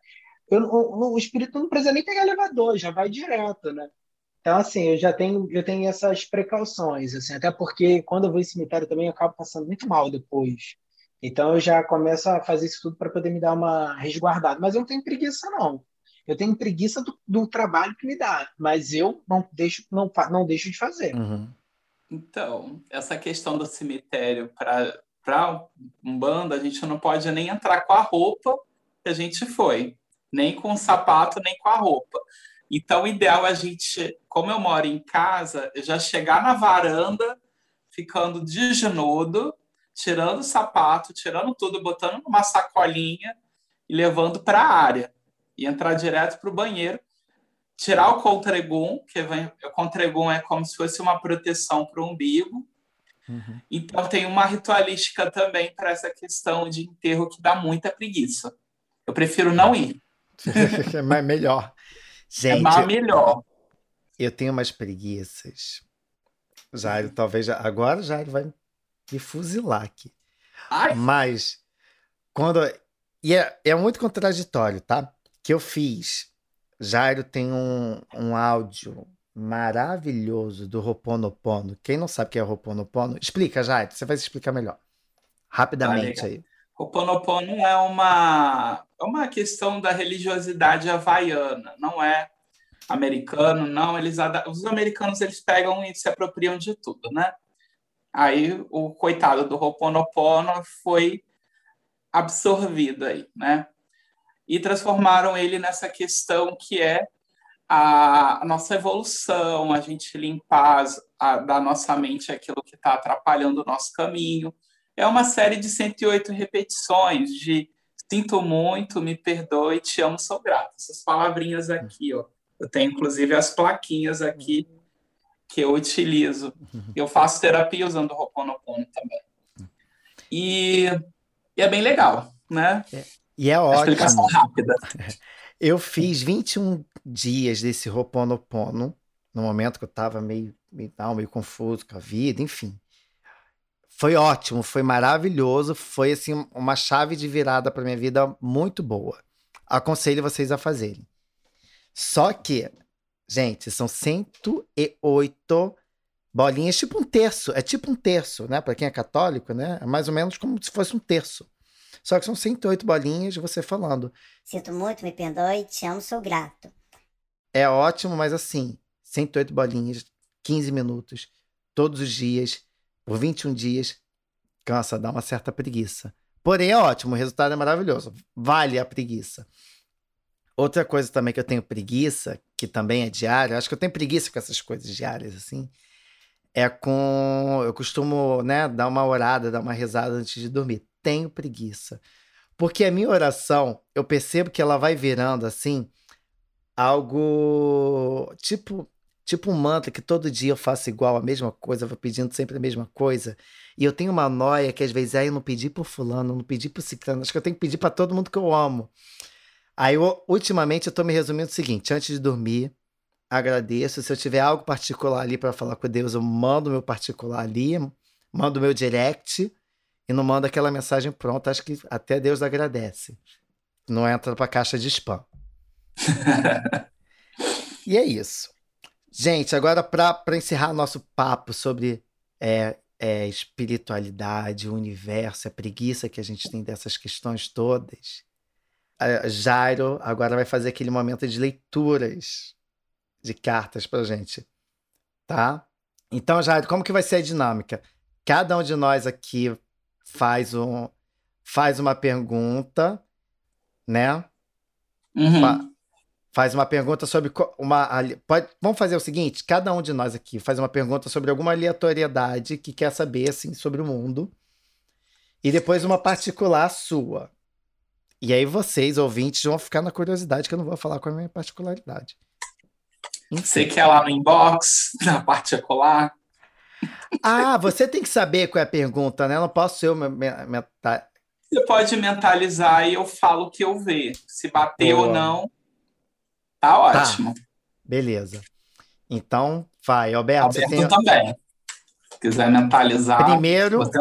eu, o, o espírito não precisa nem pegar elevador, já vai direto, né? Então, assim, eu já tenho, eu tenho essas precauções, assim, até porque quando eu vou em cemitério também eu acabo passando muito mal depois. Então eu já começo a fazer isso tudo para poder me dar uma resguardada. Mas eu não tenho preguiça, não. Eu tenho preguiça do, do trabalho que me dá, mas eu não deixo, não, não deixo de fazer. Uhum. Então, essa questão do cemitério para um bando, a gente não pode nem entrar com a roupa que a gente foi, nem com o sapato, nem com a roupa. Então, o ideal é a gente, como eu moro em casa, já chegar na varanda, ficando de genudo, tirando o sapato, tirando tudo, botando numa sacolinha e levando para a área. E entrar direto para o banheiro, tirar o contregum, que vem, o contregum é como se fosse uma proteção para o umbigo. Uhum. Então, tem uma ritualística também para essa questão de enterro que dá muita preguiça. Eu prefiro não ir. é melhor. Gente, é mais melhor. Eu tenho umas preguiças. Jairo, talvez. Agora Jairo vai fuzilar aqui. Ai. Mas, quando. E é, é muito contraditório, tá? Que eu fiz. Jairo tem um, um áudio maravilhoso do Roponopono. Quem não sabe o que é Roponopono, explica, Jairo. Você vai se explicar melhor. Rapidamente ah, aí. Ho'oponopono é uma, é uma questão da religiosidade havaiana, não é americano, não. Eles, os americanos eles pegam e se apropriam de tudo, né? Aí o coitado do Ho'oponopono foi absorvido aí, né? E transformaram ele nessa questão que é a, a nossa evolução, a gente limpar a, da nossa mente aquilo que está atrapalhando o nosso caminho, é uma série de 108 repetições de sinto muito, me perdoe, te amo, sou grato. Essas palavrinhas aqui, ó. Eu tenho inclusive as plaquinhas aqui que eu utilizo. Eu faço terapia usando o Ho'oponopono também. E, e, é bem legal, né? É, e é ótimo. explicação rápida. Eu fiz 21 dias desse Ho'oponopono, no momento que eu estava meio, meio, meio confuso com a vida, enfim. Foi ótimo, foi maravilhoso, foi assim uma chave de virada para minha vida muito boa. Aconselho vocês a fazerem. Só que, gente, são 108 bolinhas, tipo um terço, é tipo um terço, né? Para quem é católico, né? É mais ou menos como se fosse um terço. Só que são 108 bolinhas de você falando. Sinto muito, me perdoe, te amo, sou grato. É ótimo, mas assim, 108 bolinhas, 15 minutos, todos os dias por 21 dias, cansa, dá uma certa preguiça. Porém, é ótimo, o resultado é maravilhoso. Vale a preguiça. Outra coisa também que eu tenho preguiça, que também é diária, acho que eu tenho preguiça com essas coisas diárias, assim, é com. Eu costumo, né, dar uma orada, dar uma rezada antes de dormir. Tenho preguiça. Porque a minha oração, eu percebo que ela vai virando, assim, algo tipo tipo um mantra que todo dia eu faço igual, a mesma coisa, vou pedindo sempre a mesma coisa. E eu tenho uma noia que às vezes aí eu não pedi por fulano, não pedi por ciclano, acho que eu tenho que pedir para todo mundo que eu amo. Aí, eu, ultimamente, eu tô me resumindo o seguinte: antes de dormir, agradeço. Se eu tiver algo particular ali para falar com Deus, eu mando meu particular ali, mando meu direct e não mando aquela mensagem pronta. Acho que até Deus agradece. Não entra pra caixa de spam. e é isso. Gente, agora para encerrar nosso papo sobre é, é, espiritualidade, o universo, a preguiça que a gente tem dessas questões todas, a Jairo agora vai fazer aquele momento de leituras de cartas para gente, tá? Então, Jairo, como que vai ser a dinâmica? Cada um de nós aqui faz um faz uma pergunta, né? Uhum faz uma pergunta sobre uma. Pode, vamos fazer o seguinte: cada um de nós aqui faz uma pergunta sobre alguma aleatoriedade que quer saber assim, sobre o mundo. E depois uma particular sua. E aí vocês, ouvintes, vão ficar na curiosidade que eu não vou falar com a minha particularidade. Enfim. Você quer lá no inbox, na particular? Ah, você tem que saber qual é a pergunta, né? Eu não posso eu me, me, Você pode mentalizar e eu falo o que eu ver. Se bater Boa. ou não. Tá, ótimo. Tá. Beleza. Então, vai, Alberto. Alberto tem... também. Se quiser mentalizar. Primeiro, você...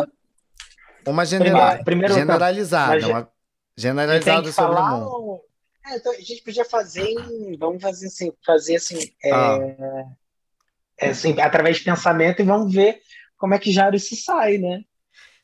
uma genera... Primeiro, generalizada. Uma generalizada sobre o mundo. É, então, a gente podia fazer em... Vamos fazer assim, fazer assim, é... Ah. É, assim, através de pensamento e vamos ver como é que Jairo se sai, né?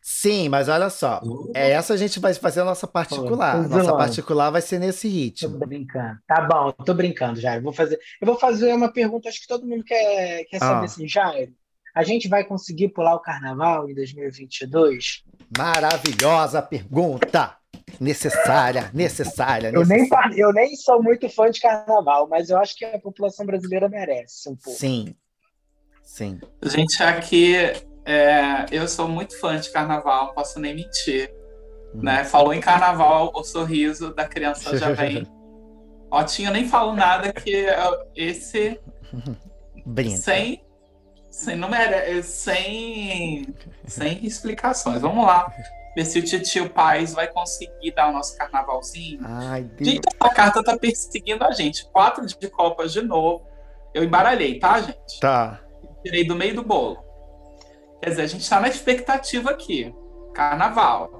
Sim, mas olha só. É essa a gente vai fazer a nossa particular. Tô Nossa particular vai ser nesse ritmo. Tô brincando. Tá bom, tô brincando, Jairo. Vou fazer, eu vou fazer uma pergunta, acho que todo mundo quer, quer saber Ah. assim, Jairo. A gente vai conseguir pular o carnaval em 2022? Maravilhosa pergunta. Necessária, necessária, Eu nem, necessária. eu nem sou muito fã de carnaval, mas eu acho que a população brasileira merece um pouco. Sim. Sim. Gente, aqui é, eu sou muito fã de carnaval, não posso nem mentir. Uhum. Né? Falou em carnaval, o sorriso da criança já vem. Otinho, eu nem falo nada que esse Brinca. sem sem número, sem sem explicações. Vamos lá. Ver se o tio Paz vai conseguir dar o nosso carnavalzinho. Ai, Deus. Gente, essa carta tá perseguindo a gente. Quatro de copas de novo. Eu embaralhei, tá, gente? Tá. Tirei do meio do bolo. Quer dizer, a gente tá na expectativa aqui. Carnaval.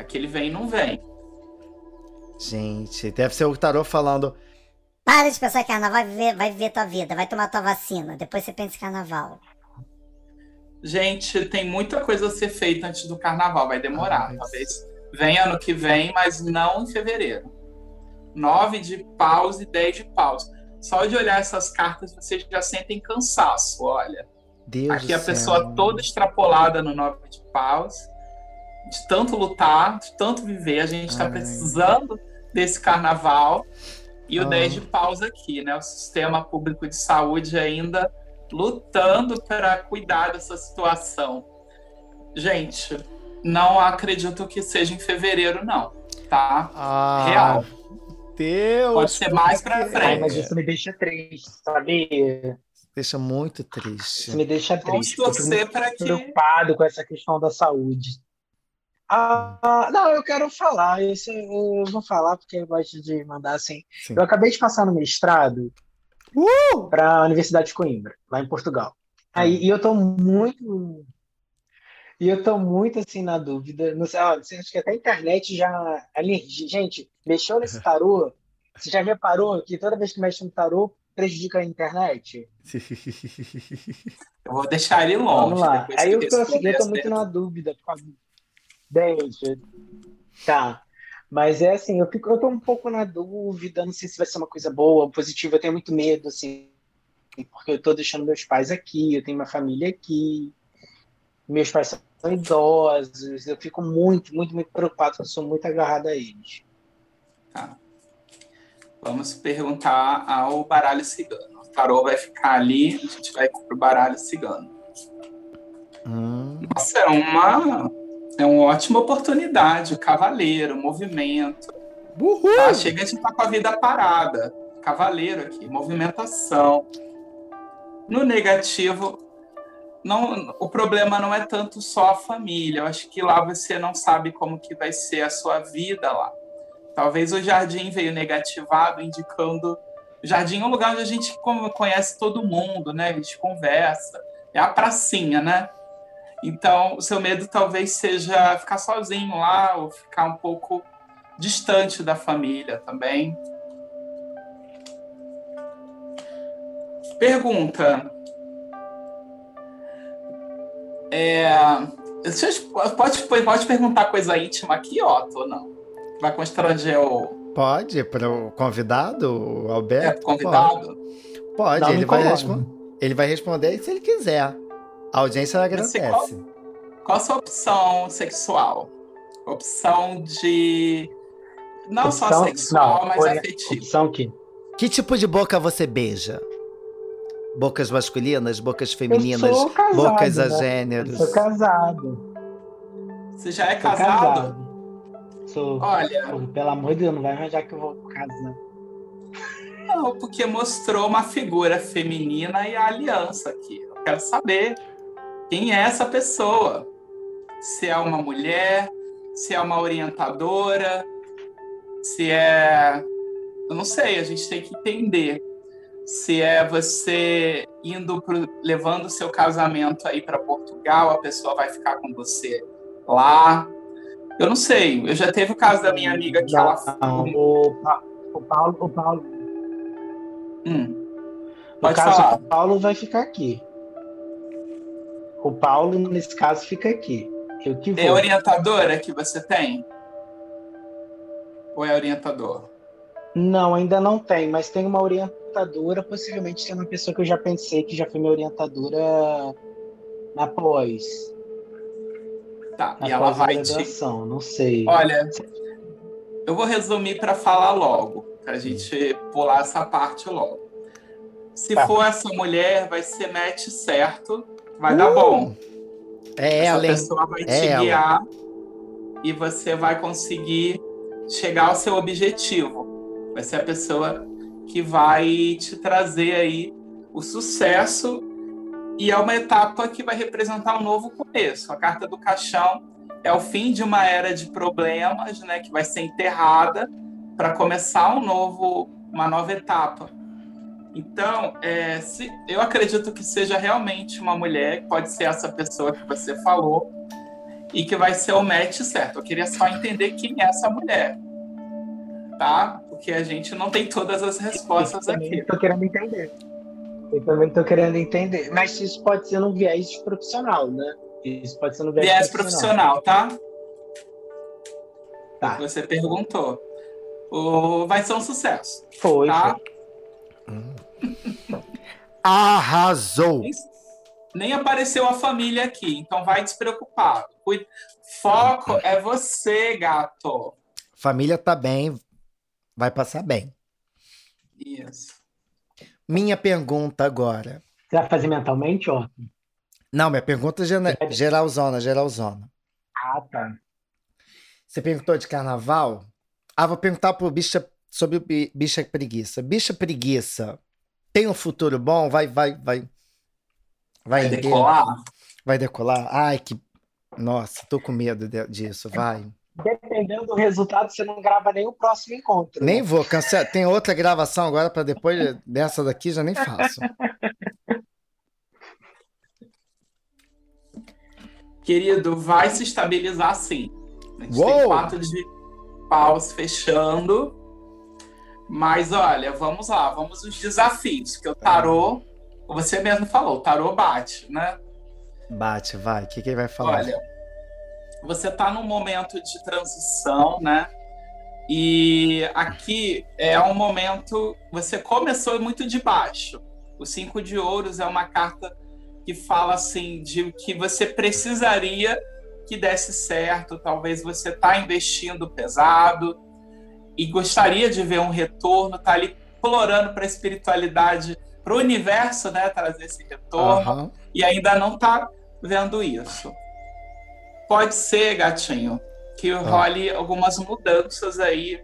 Aquele vem e não vem. Gente, deve ser o tarô falando. Para de pensar que carnaval vai viver, vai viver tua vida, vai tomar tua vacina, depois você pensa em carnaval. Gente, tem muita coisa a ser feita antes do carnaval. Vai demorar. Ai. Talvez venha ano que vem, mas não em fevereiro. Nove de paus e dez de paus. Só de olhar essas cartas, vocês já sentem cansaço, olha. Deus Aqui a céu. pessoa toda extrapolada no nove de paus, de tanto lutar, de tanto viver. A gente está precisando desse carnaval. E o Ah. 10 de paus aqui, né? O sistema público de saúde ainda lutando para cuidar dessa situação. Gente, não acredito que seja em fevereiro, não. Tá? Ah, Real. Deus. Pode ser mais quê? frente. Ai, mas isso me deixa triste, sabe? Deixa muito Isso triste. me deixa Vamos triste. fico torcer para que. preocupado com essa questão da saúde. Ah, não, eu quero falar. Isso eu vou falar porque eu gosto de mandar assim. Sim. Eu acabei de passar no mestrado Uh! para a Universidade de Coimbra, lá em Portugal. Aí, e eu tô muito. E eu tô muito assim na dúvida. Não sei, ó, você acha que até a internet já. alergia- Gente, mexeu nesse tarô. Você já reparou que toda vez que mexe no tarô prejudica a internet? Eu vou deixar ele longe. Vamos lá. Aí eu tô, assim, eu tô as muito na dúvida por causa. Tá. Mas é assim, eu fico, eu tô um pouco na dúvida, não sei se vai ser uma coisa boa ou positiva, eu tenho muito medo, assim, porque eu tô deixando meus pais aqui, eu tenho uma família aqui, meus pais são idosos, eu fico muito, muito, muito preocupado, porque eu sou muito agarrado a eles. Vamos perguntar ao baralho cigano. O tarô vai ficar ali, a gente vai pro baralho cigano. Hum, Nossa, é uma, é uma ótima oportunidade. Cavaleiro, movimento. Uhul! Tá? Chega de estar com a vida parada. Cavaleiro aqui, movimentação. No negativo, não, o problema não é tanto só a família. Eu acho que lá você não sabe como que vai ser a sua vida lá. Talvez o jardim veio negativado, indicando. O jardim é um lugar onde a gente conhece todo mundo, né? A gente conversa. É a pracinha, né? Então, o seu medo talvez seja ficar sozinho lá ou ficar um pouco distante da família também. Pergunta. É, pode, pode perguntar coisa íntima aqui, Otto, ou não? Vai constranger o Pode, para o convidado, o é, Alberto? convidado? Pode, Pode, ele, vai ele vai responder se ele quiser. A audiência você agradece. Qual a sua opção sexual? Opção de. Não só Opção- sexual, não, mas afetiva. Opção que Que tipo de boca você beija? Bocas masculinas, bocas eu femininas, sou casado, bocas a né? Eu gêneros. sou casado. Você já é casado? casado. Sou. Olha, Pelo amor de Deus, não vai arranjar que eu vou casar. não, porque mostrou uma figura feminina e a aliança aqui. Eu quero saber quem é essa pessoa. Se é uma mulher, se é uma orientadora, se é. Eu não sei, a gente tem que entender. Se é você indo pro, levando o seu casamento aí para Portugal, a pessoa vai ficar com você lá. Eu não sei. Eu já teve o caso da minha amiga que ela. O, o Paulo, o Paulo, Hum, no pode caso, falar. o Paulo vai ficar aqui. O Paulo, nesse caso, fica aqui. Eu que vou. É orientadora que você tem? Ou é orientador? Não, ainda não tem, mas tem uma orientadora, possivelmente tem uma pessoa que eu já pensei que já foi minha orientadora na pós. Tá, Na e ela vai te. não sei. Olha, eu vou resumir para falar logo, pra gente pular essa parte logo. Se Tá. for essa mulher, vai ser match certo, vai dar Uh, bom. É Essa hein? pessoa vai É te ela. guiar e você vai conseguir chegar ao seu objetivo. Vai ser a pessoa que vai te trazer aí o sucesso e é uma etapa que vai representar um novo começo. A carta do caixão é o fim de uma era de problemas, né, que vai ser enterrada para começar um novo, uma nova etapa. Então, é, se, eu acredito que seja realmente uma mulher, pode ser essa pessoa que você falou, e que vai ser o match certo. Eu queria só entender quem é essa mulher, tá? Porque a gente não tem todas as respostas Eu também aqui. estou querendo entender. Eu também estou querendo entender. Mas isso pode ser num viés profissional, né? Isso pode ser no viés, Viés profissional, tá? Tá. Você perguntou. O, vai ser um sucesso, Foi. tá? Arrasou! Nem, nem apareceu a família aqui, então vai despreocupado. Foco é você, gato. Família tá bem, vai passar bem. Isso. Minha pergunta agora. Você vai fazer mentalmente, ó? Não, minha pergunta é geralzona, geralzona. Ah, tá. Você perguntou de carnaval? Ah, vou perguntar pro bicha sobre bicha preguiça. Bicha preguiça tem um futuro bom? Vai, vai, vai. Vai, Vai decolar? Vai decolar? Ai, que. Nossa, tô com medo de- disso. Vai. Dependendo do resultado, você não grava nem o próximo encontro. Nem né? vou cancelar. Tem outra gravação agora para depois dessa daqui, já nem faço. Querido, vai se estabilizar sim. A gente Uou! tem quatro de paus fechando. Mas olha, vamos lá, vamos os desafios. Que o tarô, você mesmo falou, o tarô bate, né? Bate, vai. O que, que ele vai falar? Olha, você está num momento de transição, né? E aqui é um momento. Você começou muito de baixo. O cinco de ouros é uma carta que fala assim de que você precisaria que desse certo. Talvez você está investindo pesado e gostaria de ver um retorno. Está ali explorando para a espiritualidade, para o universo, né? Trazer esse retorno Aham. e ainda não tá vendo isso. Pode ser, gatinho, que role algumas mudanças aí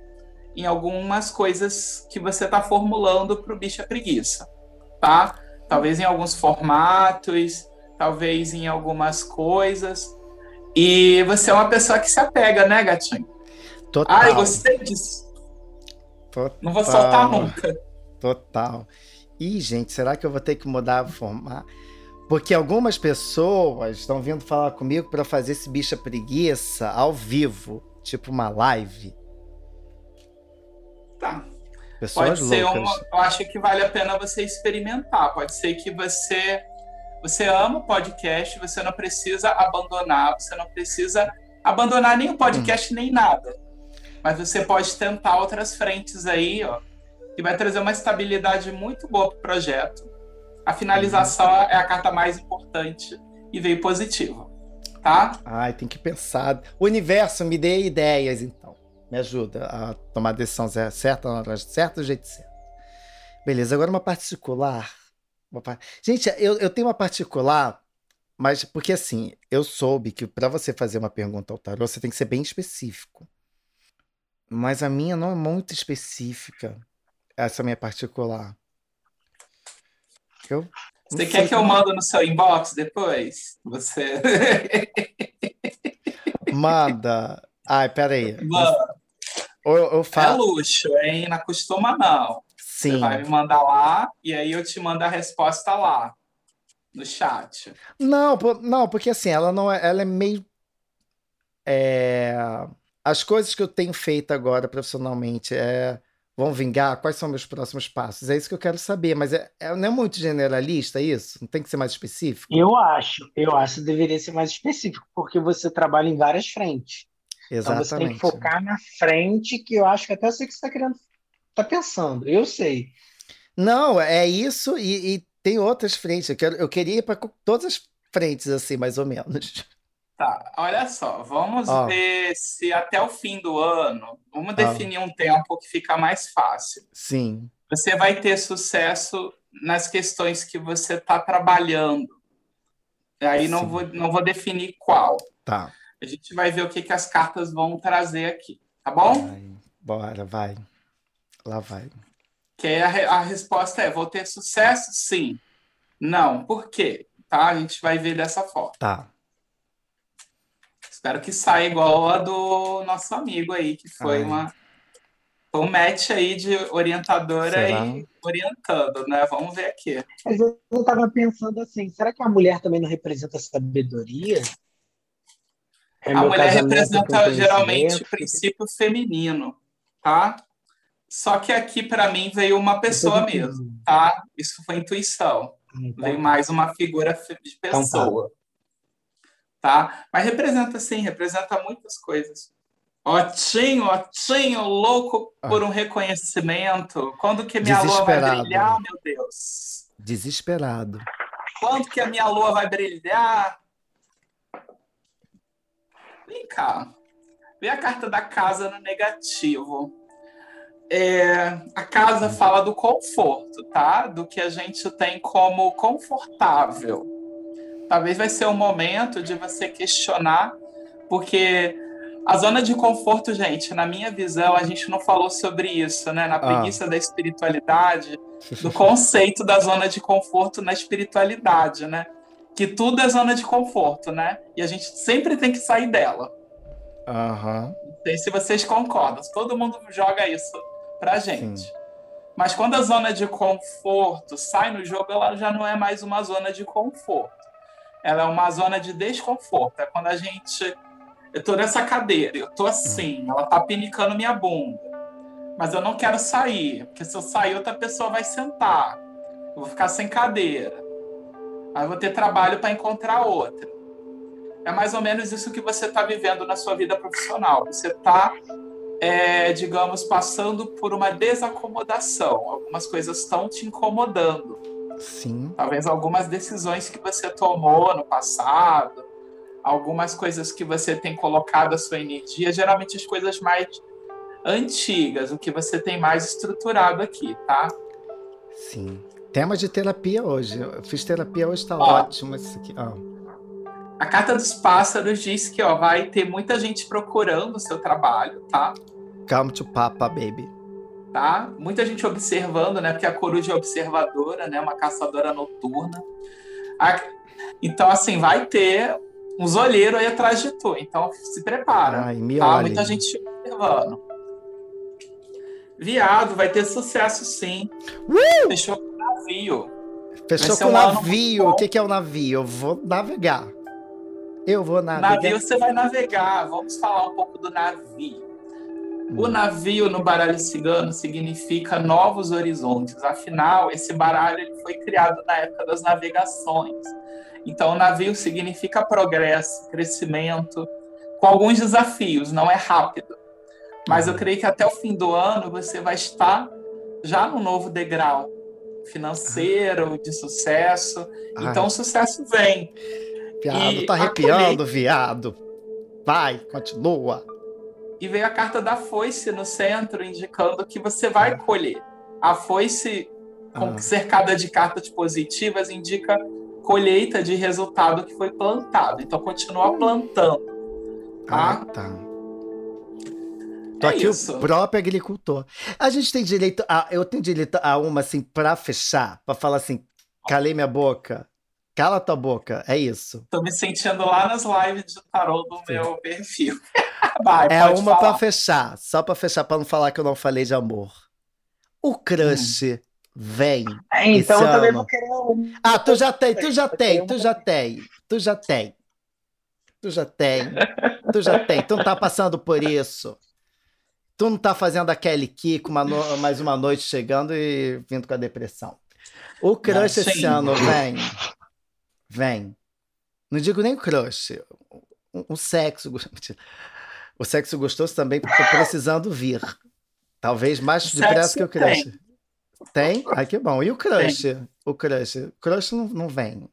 em algumas coisas que você tá formulando pro bicha preguiça, tá? Talvez em alguns formatos, talvez em algumas coisas. E você é uma pessoa que se apega, né, gatinho? Total. Ai, gostei disso. Total. Não vou soltar nunca. Total. Ih, gente, será que eu vou ter que mudar o formato? Porque algumas pessoas estão vindo falar comigo para fazer esse bicha preguiça ao vivo, tipo uma live. Tá. Pessoas Pode ser loucas. uma. Eu acho que vale a pena você experimentar. Pode ser que você. Você ama o podcast, você não precisa abandonar, você não precisa abandonar nem o podcast nem nada. Mas você pode tentar outras frentes aí, ó, que vai trazer uma estabilidade muito boa para o projeto. A finalização é a carta mais importante e veio positiva, tá? Ai, tem que pensar. Universo, me dê ideias, então. Me ajuda a tomar a decisão cer- certa na hora certa, do jeito certo. Beleza, agora uma particular. Uma Gente, eu, eu tenho uma particular, mas porque assim, eu soube que para você fazer uma pergunta ao tarô, você tem que ser bem específico. Mas a minha não é muito específica, essa minha particular. Eu Você quer que eu como- mando no seu inbox depois? Você. Manda. Ai, peraí. Mano, Ou eu, eu é falo. luxo, hein? Não acostuma, não. Você Sim. vai me mandar lá e aí eu te mando a resposta lá no chat. Não, não, porque assim, ela não é, ela é meio é, as coisas que eu tenho feito agora profissionalmente é vão vingar? Quais são meus próximos passos? É isso que eu quero saber, mas é, é, não é muito generalista isso? Não tem que ser mais específico? Eu acho, eu acho que deveria ser mais específico, porque você trabalha em várias frentes. Exatamente. Então você tem que focar na frente, que eu acho que até eu sei que você está querendo, está pensando. Eu sei. Não, é isso e, e tem outras frentes. Eu, quero, eu queria ir para todas as frentes, assim, mais ou menos. Tá, olha só, vamos ver se até o fim do ano, vamos definir um tempo que fica mais fácil. Sim. Você vai ter sucesso nas questões que você está trabalhando. Aí não vou, não vou definir qual. Tá. A gente vai ver o que, que as cartas vão trazer aqui, tá bom? Vai. Bora, vai. Lá vai. Que a, a resposta é: vou ter sucesso? Sim. Não. Por quê? Tá? A gente vai ver dessa forma. Tá. Espero que saia igual a do nosso amigo aí, que foi uma foi um match aí de orientadora será? e orientando, né? Vamos ver aqui. Mas eu estava pensando assim, será que a mulher também não representa sabedoria? É a mulher representa geralmente o princípio feminino, tá? Só que aqui para mim veio uma pessoa mesmo, tá? Isso foi intuição. Então, veio mais uma figura de pessoa. Tá tá? Mas representa sim, representa muitas coisas. Otinho, Otinho, louco por um reconhecimento. Quando que minha lua vai brilhar, meu Deus? Desesperado. Quando que a minha lua vai brilhar? Vem cá. Vê a carta da casa no negativo. É, a casa fala do conforto, tá? Do que a gente tem como confortável talvez vai ser o momento de você questionar, porque a zona de conforto, gente, na minha visão, a gente não falou sobre isso, né? Na ah. preguiça ah. da espiritualidade, do conceito da zona de conforto na espiritualidade, né? Que tudo é zona de conforto, né? E a gente sempre tem que sair dela. Aham. Uhum. Não sei se vocês concordam. Todo mundo joga isso pra gente. Sim. Mas quando a zona de conforto sai no jogo, ela já não é mais uma zona de conforto ela é uma zona de desconforto. É quando a gente. Eu tô nessa cadeira, eu tô assim, ela tá pinicando minha bunda. Mas eu não quero sair, porque se eu sair, outra pessoa vai sentar. Eu vou ficar sem cadeira. Aí eu vou ter trabalho para encontrar outra. É mais ou menos isso que você está vivendo na sua vida profissional. Você está, é, digamos, passando por uma desacomodação. Algumas coisas estão te incomodando. Sim. Talvez algumas decisões que você tomou no passado, algumas coisas que você tem colocado a sua energia, geralmente as coisas mais antigas, o que você tem mais estruturado aqui, tá? Sim. Tema de terapia hoje. Eu fiz terapia hoje, tá ó, ótimo isso aqui. Ó. A carta dos pássaros diz que ó, vai ter muita gente procurando o seu trabalho, tá? Come to papa, baby tá? Muita gente observando, né? Porque a coruja é observadora, né? Uma caçadora noturna. Então, assim, vai ter uns olheiros aí atrás de tu. Então, se prepara. Ai, me tá? Muita gente observando. Viado, vai ter sucesso sim. Uh! Fechou com o navio. Fechou com o um navio. O que, que é o navio? Eu vou navegar. Eu vou navegar. Navio você vai navegar. Vamos falar um pouco do navio. O navio no baralho cigano significa novos horizontes. Afinal, esse baralho ele foi criado na época das navegações. Então, o navio significa progresso, crescimento, com alguns desafios, não é rápido. Mas eu creio que até o fim do ano você vai estar já no novo degrau financeiro, de sucesso. Então, o sucesso vem. Viado, e tá arrepiando, viado. Vai, continua e veio a carta da foice no centro, indicando que você vai colher. A foice, ah. cercada de cartas positivas, indica colheita de resultado que foi plantado. Então, continua plantando. Tá? Ah, tá. Tô é aqui isso. o próprio agricultor. A gente tem direito a. Eu tenho direito a uma assim pra fechar, pra falar assim, calei minha boca. Cala tua boca, é isso. Tô me sentindo lá nas lives de tarô do Sim. meu perfil. Vai, é uma para fechar, só para fechar, para não falar que eu não falei de amor. O crush hum. vem. É, então eu também vou querer um. Ah, tu já tem, tu já tem, tu já tem, tu já tem. Tu já tem, tu já tem, tu não tá passando por isso. Tu não tá fazendo aquele Kiko uma no... mais uma noite chegando e vindo com a depressão. O crush Não, esse ano vem. Vem. Não digo nem crush. Um, um sexo. O sexo gostoso também tô precisando vir. Talvez mais Sexo depressa que o crush. tem. Tem? Ai, que bom. E o crush? O crush? Crush não, não vem.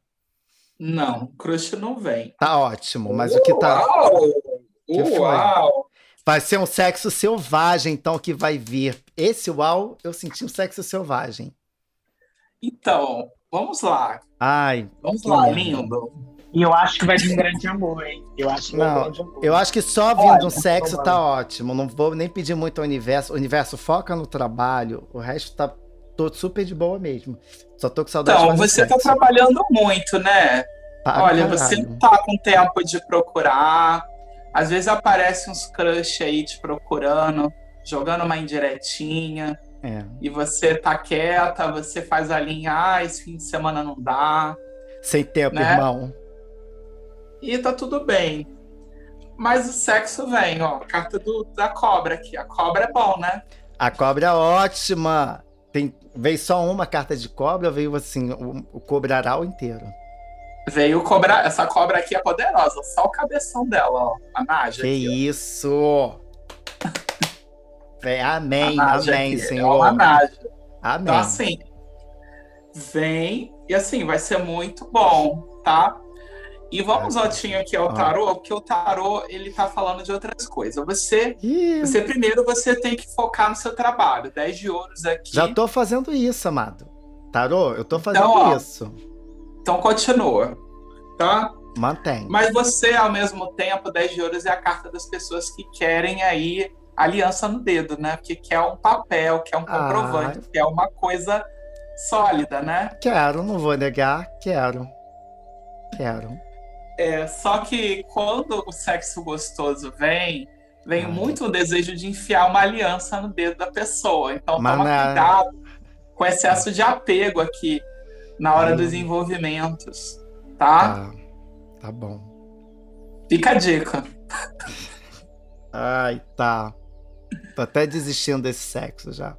Não, crush não vem. Tá ótimo, mas o que tá. Uau! Que foi? Uau! Vai ser um sexo selvagem, então, que vai vir. Esse uau, eu senti um sexo selvagem. Então, vamos lá. Ai, Vamos lá, lindo. E eu acho que vai vir um grande amor, hein? Eu acho que vai vir um Não, grande amor. eu acho que só vindo Olha, um sexo tá ótimo. Não vou nem pedir muito ao universo. O universo foca no trabalho, o resto tá tô super de boa mesmo. Só tô com saudade de Então, você tá sexo. trabalhando muito, né? Para Olha, caralho. você não tá com tempo de procurar. Às vezes aparece uns crush aí te procurando, jogando uma indiretinha, É. e você tá quieta, você faz a linha, ah, esse fim de semana não dá, Sem tempo, Né? irmão. E tá tudo bem. Mas o sexo vem, ó, a carta do, da cobra aqui. A cobra é bom, né? A cobra é ótima. Tem, veio só uma carta de cobra, veio assim, o, o cobraral inteiro. Veio cobra, essa cobra aqui é poderosa, só o cabeção dela, ó, a Naja. Que aqui, isso! Vé, ó. amém, amém, aqui, É Senhor. Naja. Amém. Então, assim, vem e assim, vai ser muito bom, tá? E vamos, Otinho, aqui ao Ah. tarô, porque o tarô, ele tá falando de outras coisas. Você, Ih, você primeiro, você tem que focar no seu trabalho. 10 de ouros aqui. já tô fazendo isso, amado. Tarô, eu tô fazendo Então, ó. isso. Então, continua, tá? Mantém. Mas você, ao mesmo tempo, 10 de ouros é a carta das pessoas que querem aí aliança no dedo, né? Porque quer um papel, quer um Ah. comprovante, quer uma coisa sólida, né? Quero, não vou negar, quero. Quero. É, só que quando o sexo gostoso vem, vem Ai. muito o desejo de enfiar uma aliança no dedo da pessoa. Então Mas toma cuidado com excesso de apego aqui na hora Hum. dos envolvimentos, tá? Tá. Tá bom. Fica a dica. Ai, tá. Tô até desistindo desse sexo já.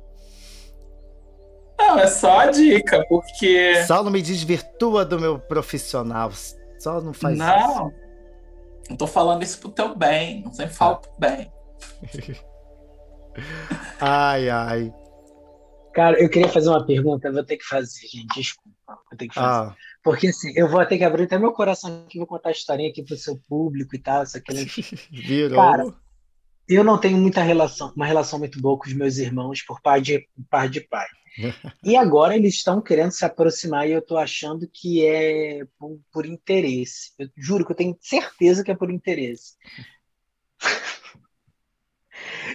Não, é só a dica, porque Só não me desvirtua do meu profissional. Só não faz isso. não, não tô falando isso pro teu bem, não sempre falo pro bem. Ai, ai. Cara, eu queria fazer uma pergunta, vou ter que fazer, gente, desculpa. Vou ter que fazer. Ah, Porque assim, eu vou ter que abrir até meu coração aqui, vou contar a historinha aqui pro seu público e tal, isso aqui. virou. Cara, Eu não tenho muita relação, uma relação muito boa com os meus irmãos por par de, por par de pai. E agora eles estão querendo se aproximar e eu tô achando que é por, por interesse. Eu juro que eu tenho certeza que é por interesse.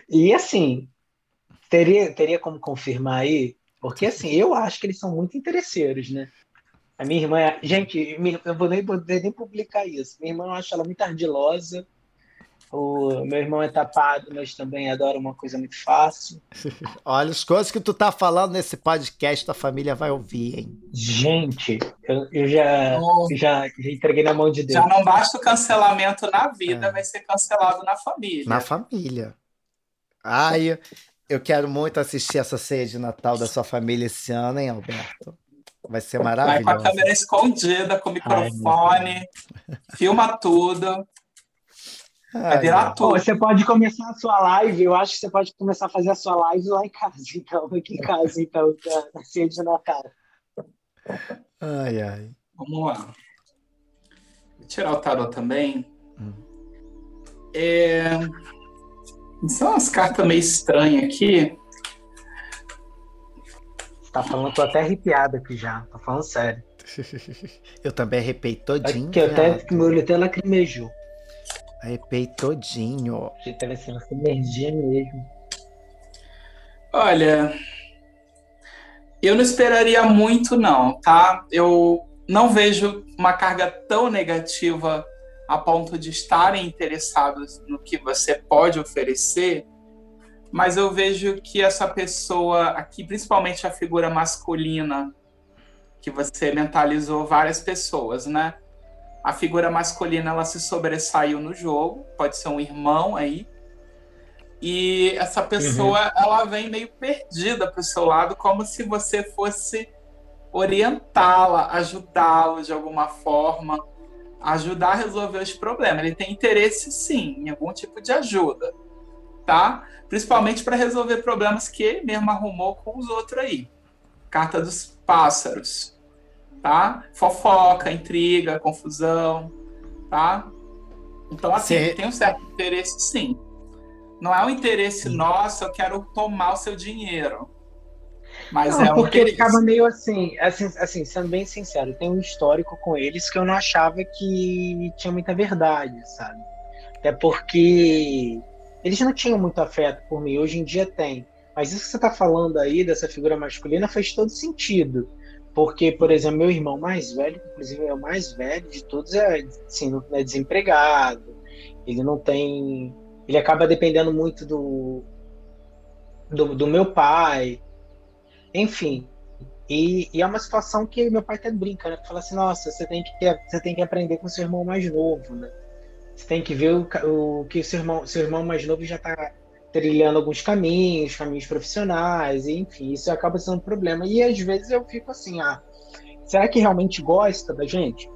E assim, teria, teria como confirmar aí? Porque assim, eu acho que eles são muito interesseiros, né? A minha irmã, gente, eu vou nem poder nem publicar isso. Minha irmã eu acho ela muito ardilosa. O meu irmão é tapado, mas também adora uma coisa muito fácil. Olha, as coisas que tu tá falando nesse podcast, tua família vai ouvir, hein? Gente, eu, eu já, Não- já, já entreguei na mão de Deus. Já não basta o cancelamento na vida, É. vai ser cancelado na família. Na família. Ai, eu quero muito assistir essa ceia de Natal da sua família esse ano, hein, Alberto? Vai ser Vai com a maravilhoso. câmera escondida, com o microfone, filma tudo, vai Ai, virar tudo. você pode começar a sua live, eu acho que você pode começar a fazer a sua live lá em casa, então, aqui em casa, então, da- na ceia de Natal. ai, ai. Vamos lá. Vou tirar o tarô também. Hum. É... São umas cartas meio estranhas aqui. Você tá falando, tô até arrepiado aqui já, tô falando sério. Eu também arrepiei todinho. Aqui, até, meu olho até lacrimejou. Arrepiei todinho. Achei que assim, essa energia mesmo. Olha, eu não esperaria muito, não, tá? Eu não vejo uma carga tão negativa a ponto de estarem interessados no que você pode oferecer, mas eu vejo que essa pessoa aqui, principalmente a figura masculina, que você mentalizou várias pessoas, né? A figura masculina ela se sobressaiu no jogo, pode ser um irmão aí, E essa pessoa, uhum. ela vem meio perdida para o seu lado, como se você fosse orientá-la, ajudá-la de alguma forma, ajudar a resolver os problemas. Ele tem interesse, sim, em algum tipo de ajuda, tá? Principalmente para resolver problemas que ele mesmo arrumou com os outros aí. Carta dos pássaros, tá? Fofoca, intriga, confusão, tá? Então, assim, Cê... tem um certo interesse, sim. Não é um interesse nosso, eu quero tomar o seu dinheiro. Mas não, é um porque ele acaba meio assim, assim, assim, sendo bem sincero, tem um histórico com eles que eu não achava que tinha muita verdade, sabe? Até porque eles não tinham muito afeto por mim, hoje em dia tem. Mas isso que você está falando aí, dessa figura masculina, faz todo sentido. Porque, por exemplo, meu irmão mais velho, inclusive é o mais velho de todos, é, assim, é desempregado. Ele não tem ele acaba dependendo muito do, do, do meu pai, enfim. E, e, é uma situação que meu pai até brinca, né? Fala assim, nossa, você tem que, você tem que aprender com seu irmão mais novo, né? Você tem que ver o, o que seu irmão, seu irmão mais novo já está trilhando alguns caminhos, caminhos profissionais, enfim, isso acaba sendo um problema. E às vezes eu fico assim, ah, será que realmente gosta da gente?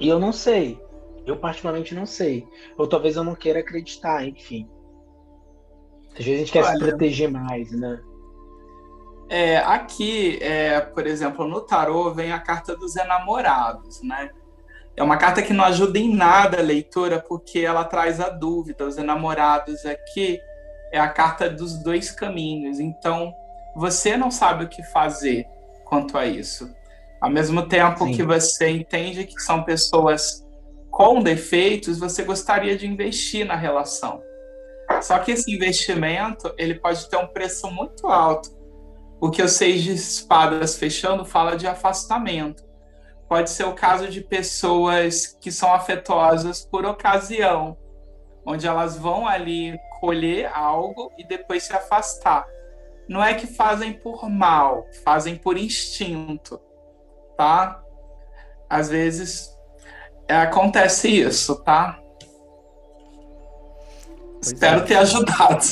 E eu não sei. Eu particularmente não sei. Ou talvez eu não queira acreditar, enfim. Às vezes a gente quer Olha, se proteger mais, né? É, aqui, é, por exemplo, no tarô vem a carta dos enamorados, né? É uma carta que não ajuda em nada a leitura, porque ela traz a dúvida. Os enamorados aqui é a carta dos dois caminhos. Então, você não sabe o que fazer quanto a isso. Ao mesmo tempo Sim. que você entende que são pessoas com defeitos, você gostaria de investir na relação. Só que esse investimento, ele pode ter um preço muito alto. O que o seis de espadas fechando fala de afastamento. Pode ser o caso de pessoas que são afetuosas por ocasião, onde elas vão ali colher algo e depois se afastar. Não é que fazem por mal, fazem por instinto, tá? Às vezes é, acontece isso, tá? Pois Espero é. ter ajudado.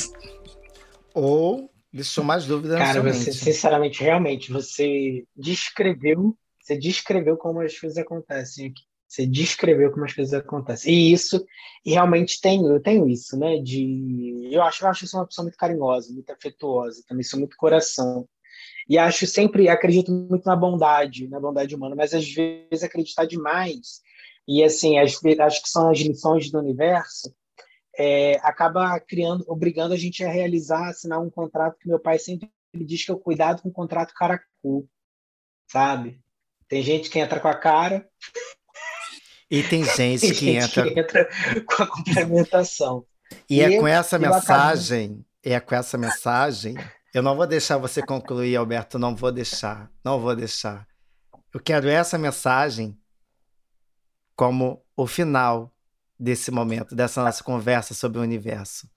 Ou deixou mais dúvidas Cara, você, sinceramente, realmente, você descreveu, você descreveu como as coisas acontecem aqui. Você descreveu como as coisas acontecem. E isso, e realmente tenho, eu tenho isso, né? De. Eu acho, eu acho sou uma pessoa muito carinhosa, muito afetuosa, também sou muito coração. E acho sempre, acredito muito na bondade, na bondade humana, mas às vezes acreditar demais e assim, as, acho que são as lições do universo, é, acaba criando, obrigando a gente a realizar, assinar um contrato que meu pai sempre diz que é o cuidado com o contrato caracu, sabe? Tem gente que entra com a cara. E tem gente, tem que, gente entra... que, entra... com a complementação. E, é e é com essa mensagem, é com essa mensagem. Eu não vou deixar você concluir, Alberto, não vou deixar, não vou deixar. Eu quero essa mensagem como o final desse momento, dessa nossa conversa sobre o universo.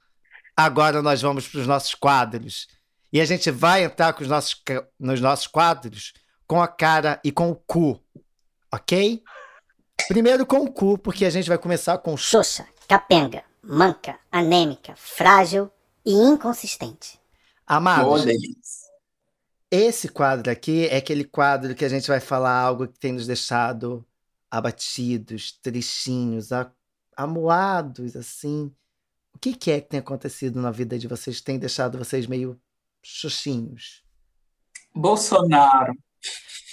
Agora nós vamos para os nossos quadros. E a gente vai entrar com os nossos, nos nossos quadros com a cara e com o cu. Ok? Primeiro com o cu, porque a gente vai começar com. Xoxa, capenga, manca, anêmica, frágil e inconsistente. Amados, esse quadro aqui é aquele quadro que a gente vai falar algo que tem nos deixado abatidos, tristinhos, amuados, assim. O que, que é que tem acontecido na vida de vocês que tem deixado vocês meio xuxinhos? Bolsonaro.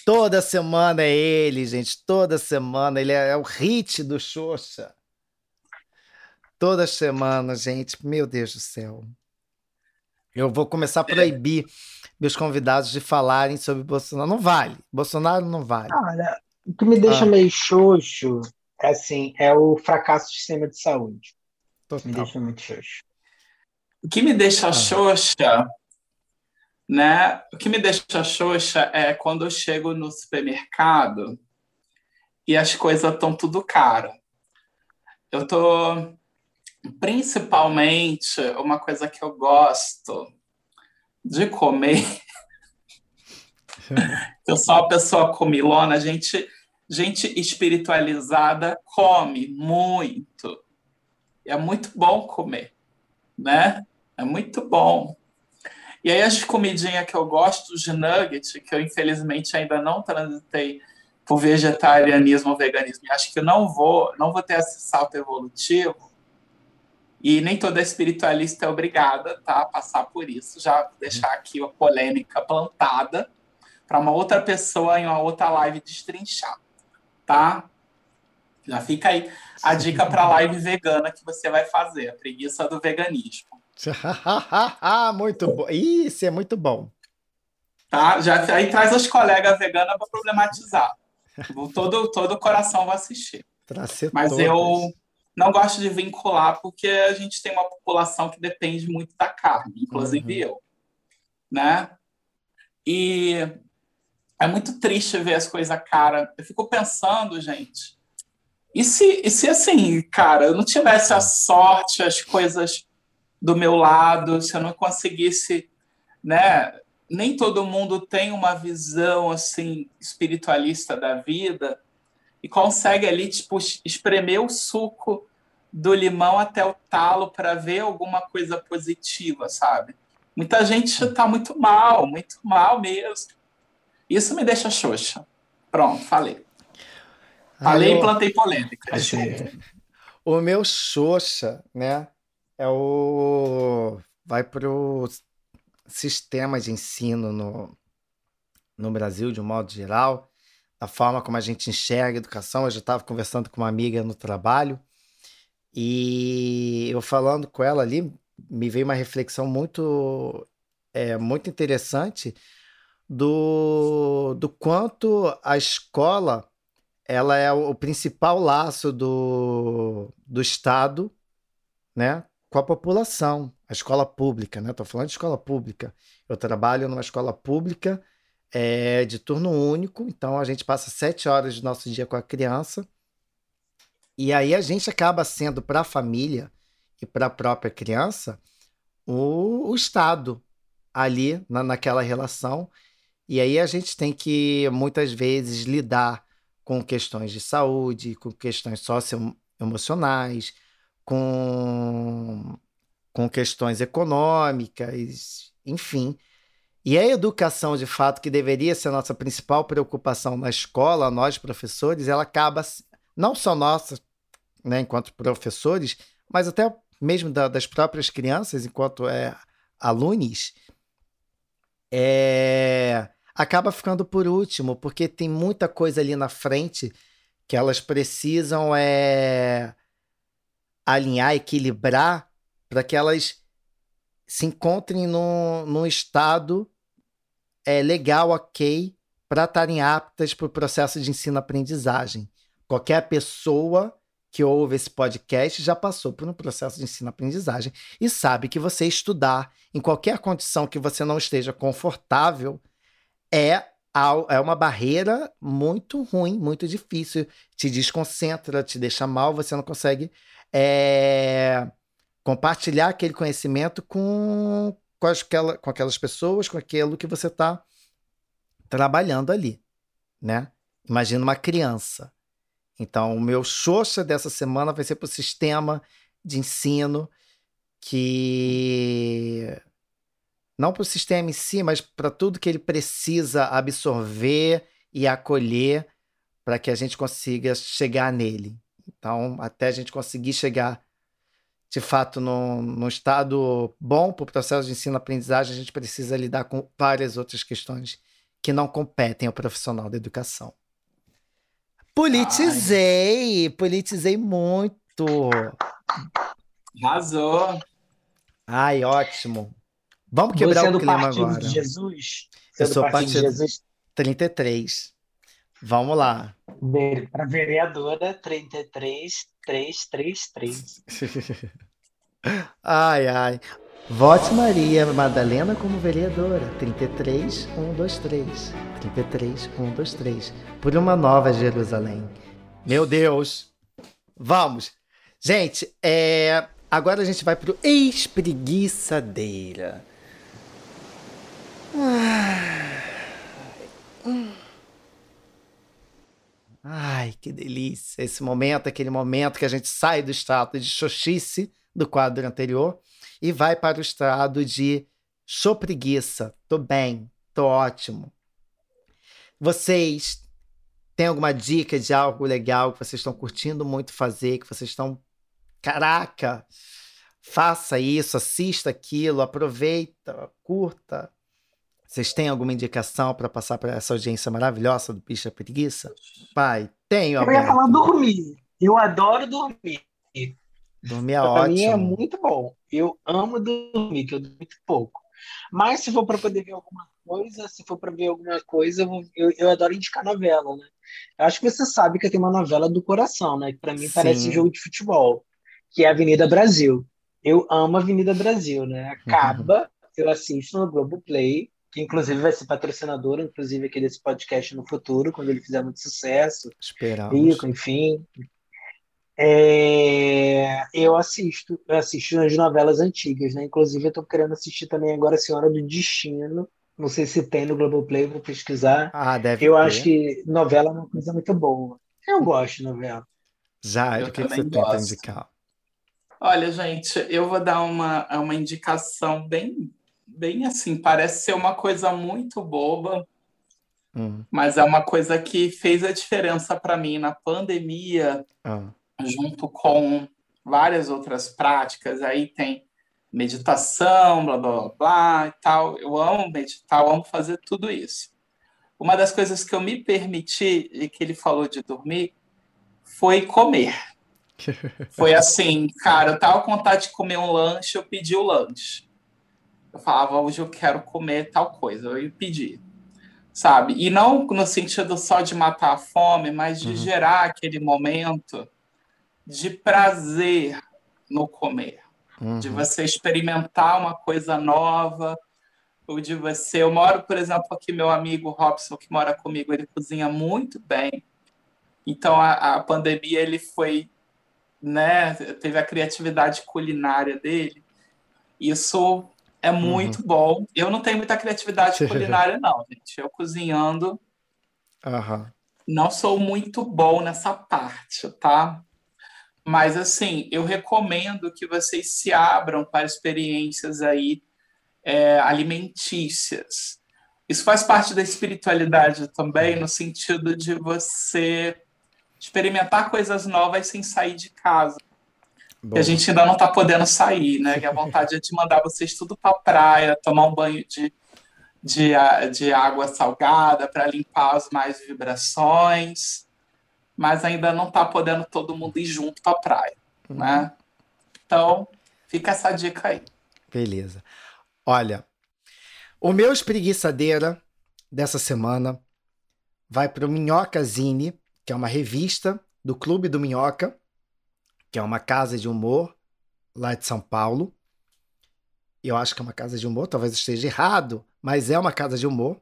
Toda semana é ele, gente. Toda semana. Ele é, é o hit do Xoxa. Toda semana, gente. Meu Deus do céu. Eu vou começar a proibir meus convidados de falarem sobre Bolsonaro. Não vale. Bolsonaro não vale. Olha, o que me deixa ah. meio xoxo, assim, é o fracasso do sistema de saúde. Total. Me deixa muito xoxo. O que me deixa ah. xoxa, né? O que me deixa xoxa é quando eu chego no supermercado e as coisas estão tudo caro. Eu tô principalmente uma coisa que eu gosto de comer. eu sou uma pessoa comilona, gente gente espiritualizada come muito. É muito bom comer, né? É muito bom. E aí as comidinhas que eu gosto de nugget, que eu infelizmente ainda não transitei por vegetarianismo ou veganismo, e acho que não vou, não vou ter esse salto evolutivo. E nem toda espiritualista é obrigada tá, a passar por isso. Já deixar aqui a polêmica plantada para uma outra pessoa em uma outra live destrinchar, tá? Já fica aí a dica para a live vegana que você vai fazer, a preguiça do veganismo. muito bom. Isso é muito bom. Tá? Já, aí traz os colegas veganos para problematizar. Todo, todo o coração vai assistir. Mas todas. eu não gosto de vincular porque a gente tem uma população que depende muito da carne, inclusive uhum. eu. Né? E é muito triste ver as coisas cara. Eu fico pensando, gente, e se, e se assim, cara, eu não tivesse a sorte, as coisas do meu lado, se eu não conseguisse, né? Nem todo mundo tem uma visão assim espiritualista da vida e consegue ali tipo espremer o suco do limão até o talo para ver alguma coisa positiva, sabe? Muita gente está muito mal, muito mal mesmo. Isso me deixa xoxa. Pronto, falei. Falei e plantei polêmica. O meu xoxa, né? É o vai para o sistema de ensino no, no Brasil, de um modo geral, a forma como a gente enxerga a educação. Eu já estava conversando com uma amiga no trabalho e eu falando com ela ali, me veio uma reflexão muito, é, muito interessante do, do quanto a escola ela é o principal laço do, do Estado né, com a população, a escola pública, né? Estou falando de escola pública. Eu trabalho numa escola pública é, de turno único, então a gente passa sete horas do nosso dia com a criança. E aí a gente acaba sendo para a família e para a própria criança o, o Estado ali na, naquela relação. E aí a gente tem que muitas vezes lidar com questões de saúde, com questões socioemocionais, com, com questões econômicas, enfim. E a educação, de fato, que deveria ser a nossa principal preocupação na escola, nós professores, ela acaba, não só nossa, né, enquanto professores, mas até mesmo da, das próprias crianças, enquanto é, alunos, é, acaba ficando por último, porque tem muita coisa ali na frente que elas precisam é, alinhar, equilibrar, para que elas se encontrem num, num estado é, legal, ok, para estarem aptas para o processo de ensino-aprendizagem. Qualquer pessoa que ouve esse podcast já passou por um processo de ensino-aprendizagem e sabe que você estudar em qualquer condição que você não esteja confortável é, é uma barreira muito ruim, muito difícil. Te desconcentra, te deixa mal, você não consegue é, compartilhar aquele conhecimento com, com, com aquelas pessoas, com aquilo que você está trabalhando ali, né? Imagina uma criança. Então, o meu xoxa dessa semana vai ser para o sistema de ensino que não para o sistema em si, mas para tudo que ele precisa absorver e acolher para que a gente consiga chegar nele. Então, até a gente conseguir chegar de fato num, num estado bom para o processo de ensino-aprendizagem, a gente precisa lidar com várias outras questões que não competem ao profissional da educação. Politizei, Ai. politizei muito. Arrasou. Ai, ótimo. Vamos quebrar Você é o clima agora. De Jesus? Eu sou partido de Jesus. 33. Vamos lá. Para vereadora 33333. ai, ai. Vote Maria Madalena como vereadora. 33123. 33123. Por uma nova Jerusalém. Meu Deus. Vamos. Gente, é... agora a gente vai pro espreguiçadeira. Ah. Ai, que delícia. Esse momento, aquele momento que a gente sai do estado de xoxice do quadro anterior e vai para o estado de show preguiça. Tô bem, tô ótimo. Vocês têm alguma dica de algo legal que vocês estão curtindo muito fazer, que vocês estão. Caraca! Faça isso, assista aquilo, aproveita, curta. Vocês têm alguma indicação para passar para essa audiência maravilhosa do Bicha Preguiça? Pai, tenho. Eu ia falar dormir. Eu adoro dormir. Dormir é ótimo. Para mim é muito bom. Eu amo dormir, que eu durmo muito pouco. Mas se for para poder ver alguma coisa, se for para ver alguma coisa, eu, eu, adoro indicar novela, né? Eu acho que você sabe que eu tenho uma novela do coração, né? Que para mim Sim. parece jogo de futebol, que é Avenida Brasil. Eu amo Avenida Brasil, né? Acaba, uhum. eu assisto no Globoplay, que inclusive vai ser patrocinador, inclusive aqui desse podcast no futuro, quando ele fizer muito sucesso. Esperamos. Rico, enfim. É, eu assisto, eu assisto as novelas antigas, né? Inclusive, eu tô querendo assistir também agora a Senhora do Destino. Não sei se tem no Globoplay, vou pesquisar. Ah, deve Eu ter. acho que novela é uma coisa muito boa. Eu gosto de novela. Já, o que, que você tem para indicar? Olha, gente, eu vou dar uma, uma indicação bem, bem assim, parece ser uma coisa muito boba, hum. mas é uma coisa que fez a diferença para mim na pandemia. Ah junto com várias outras práticas. Aí tem meditação, blá blá blá e tal. Eu amo meditar, eu amo fazer tudo isso. Uma das coisas que eu me permiti, e que ele falou de dormir, foi comer. Foi assim, cara, eu tava com vontade de comer um lanche, eu pedi o lanche. Eu falava, hoje eu quero comer tal coisa, eu pedi. Sabe? E não no sentido só de matar a fome, mas de uhum. gerar aquele momento de prazer no comer, uhum. de você experimentar uma coisa nova, ou de você. Eu moro, por exemplo, aqui, meu amigo Robson, que mora comigo, ele cozinha muito bem. Então, a, a pandemia, ele foi, né, teve a criatividade culinária dele. Isso é muito uhum. bom. Eu não tenho muita criatividade culinária, não, gente. Eu cozinhando. Uhum. Não sou muito bom nessa parte, tá? Mas, assim, eu recomendo que vocês se abram para experiências aí é, alimentícias. Isso faz parte da espiritualidade também, no sentido de você experimentar coisas novas sem sair de casa. Que a gente ainda não está podendo sair, né? Que a vontade é de mandar vocês tudo para a praia, tomar um banho de, de, de água salgada para limpar as mais vibrações mas ainda não está podendo todo mundo ir junto para a praia, uhum. né? Então, fica essa dica aí. Beleza. Olha, o meu espreguiçadeira dessa semana vai para o Minhoca Zine, que é uma revista do Clube do Minhoca, que é uma casa de humor lá de São Paulo. Eu acho que é uma casa de humor, talvez esteja errado, mas é uma casa de humor.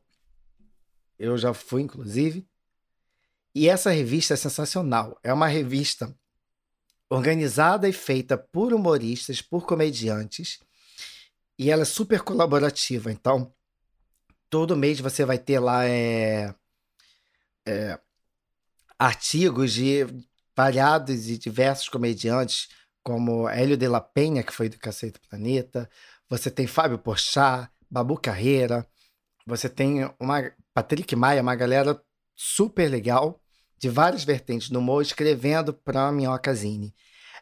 Eu já fui, inclusive. E essa revista é sensacional. É uma revista organizada e feita por humoristas, por comediantes, e ela é super colaborativa. Então, todo mês você vai ter lá é, é, artigos de variados e diversos comediantes, como Hélio de la Penha, que foi do Cacete Planeta, você tem Fábio Porchat, Babu Carreira, você tem uma Patrick Maia, uma galera super legal de várias vertentes do humor, escrevendo para a Minhocazine.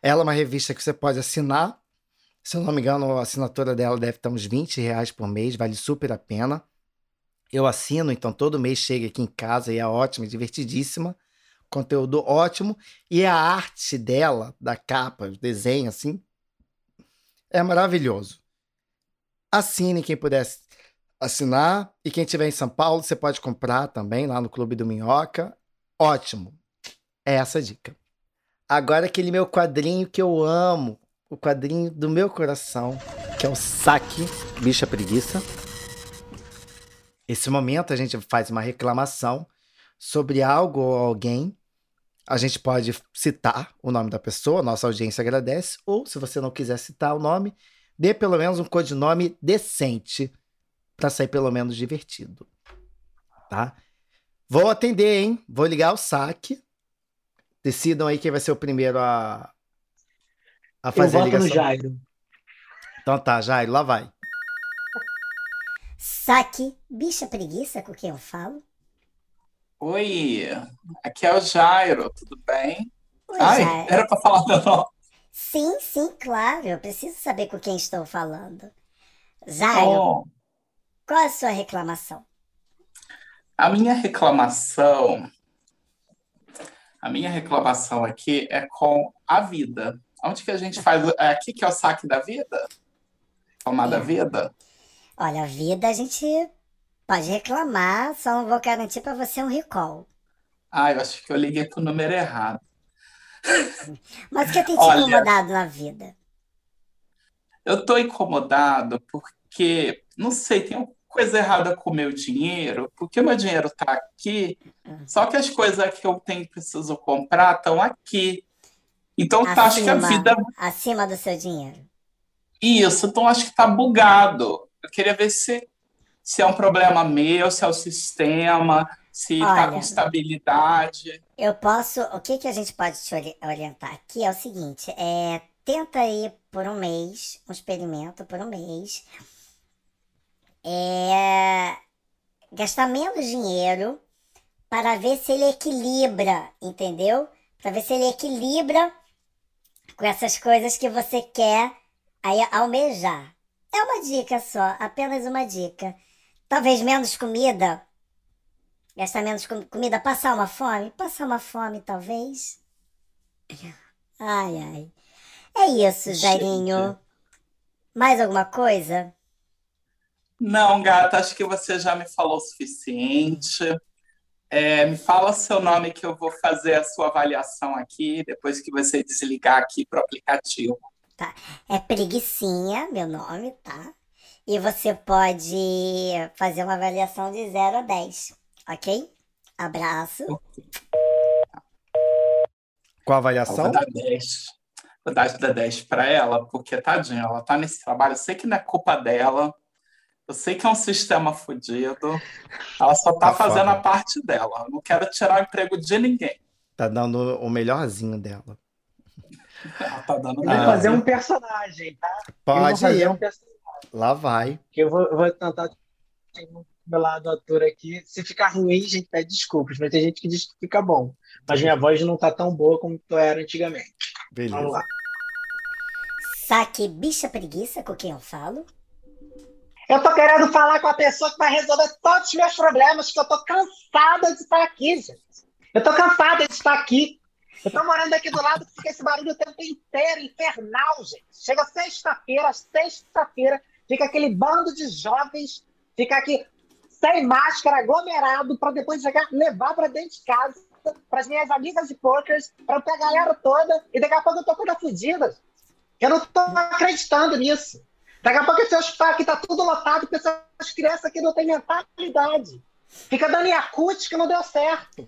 Ela é uma revista que você pode assinar. Se eu não me engano, a assinatura dela deve estar uns 20 reais por mês, vale super a pena. Eu assino, então todo mês chega aqui em casa e é ótima, divertidíssima. Conteúdo ótimo. E a arte dela, da capa, o desenho, assim, é maravilhoso. Assine quem pudesse assinar. E quem estiver em São Paulo, você pode comprar também lá no Clube do Minhoca. Ótimo. É essa a dica. Agora aquele meu quadrinho que eu amo, o quadrinho do meu coração, que é o Saque Bicha Preguiça. Esse momento a gente faz uma reclamação sobre algo ou alguém. A gente pode citar o nome da pessoa, nossa audiência agradece, ou se você não quiser citar o nome, dê pelo menos um codinome decente para sair pelo menos divertido. Tá? Vou atender, hein? Vou ligar o saque. Decidam aí quem vai ser o primeiro a, a fazer eu a voto no ligação? Jairo. Então tá, Jairo, lá vai. Saque, bicha preguiça com quem eu falo. Oi, aqui é o Jairo, tudo bem? Oi, Ai, Jairo. era pra falar meu nome. Sim, sim, claro. Eu preciso saber com quem estou falando. Jairo, Oh, qual é a sua reclamação? a minha reclamação, a minha reclamação aqui é com a vida. Onde que a gente faz? É aqui que é o saque da vida? Reclamar da É. vida? Olha, a vida a gente pode reclamar, só não vou garantir para você um recall. Ah, eu acho que eu liguei pro número errado. Mas o que tem te Olha. incomodado na vida? Eu tô incomodado porque, não sei, tem uma coisa errada com o meu dinheiro, porque o meu dinheiro tá aqui, só que as coisas que eu tenho preciso comprar estão aqui. Então, tá, acho que a Acima, vida acima do seu dinheiro. Isso, então acho que tá bugado. Eu queria ver se, se é um problema meu, se é o sistema, se tá Olha. com estabilidade. Eu posso. O que, que a gente pode te ori- orientar aqui é o seguinte: é, tenta aí por um mês, um experimento por um mês. É, gastar menos dinheiro para ver se ele equilibra, entendeu? Para ver se ele equilibra com essas coisas que você quer aí almejar. É uma dica só, apenas uma dica. Talvez menos comida Gastar menos com comida, passar uma fome? Passar uma fome, talvez. Ai, ai. É isso, Jairinho. Mais alguma coisa? Não, gata, acho que você já me falou o suficiente. É, me fala seu nome que eu vou fazer a sua avaliação aqui, depois que você desligar aqui pro aplicativo. É Preguicinha, meu nome, tá? E você pode fazer uma avaliação de 0 a 10, ok? Abraço. Com a Eu avaliação? vou dar 10. Vou dar da 10 para ela, porque, tadinha, ela tá nesse trabalho. Eu sei que não é culpa dela. Eu sei que é um sistema fodido. Ela só tá Tá fazendo foda. a parte dela. Eu não quero tirar o emprego de ninguém. Tá dando o melhorzinho dela. Ela tá dando Eu vou Ah. fazer um personagem, tá? eu Pode fazer ir. um personagem. Lá vai. Que eu vou, eu vou tentar do meu lado ator aqui. Se ficar ruim, a gente pede desculpas, mas tem gente que diz que fica bom. Mas minha voz não tá tão boa como tu era antigamente. Vamos Beleza. lá. Saque bicha preguiça com quem eu falo. Eu tô querendo falar com a pessoa que vai resolver todos os meus problemas, que eu tô cansada de estar aqui, gente. Eu tô cansada de estar aqui. Eu tô morando aqui do lado, fica esse barulho o tempo inteiro, infernal, gente. Chega sexta-feira, sexta-feira, fica aquele bando de jovens, fica aqui sem máscara, aglomerado, para depois chegar, levar para dentro de casa, para as minhas amigas de pokers, para a galera toda, e daqui a pouco eu tô toda fodida. Eu não tô acreditando nisso. Daqui a pouco esse hospital aqui tá tudo lotado, porque essas crianças aqui não têm mentalidade. Fica dando Yakut que não deu certo.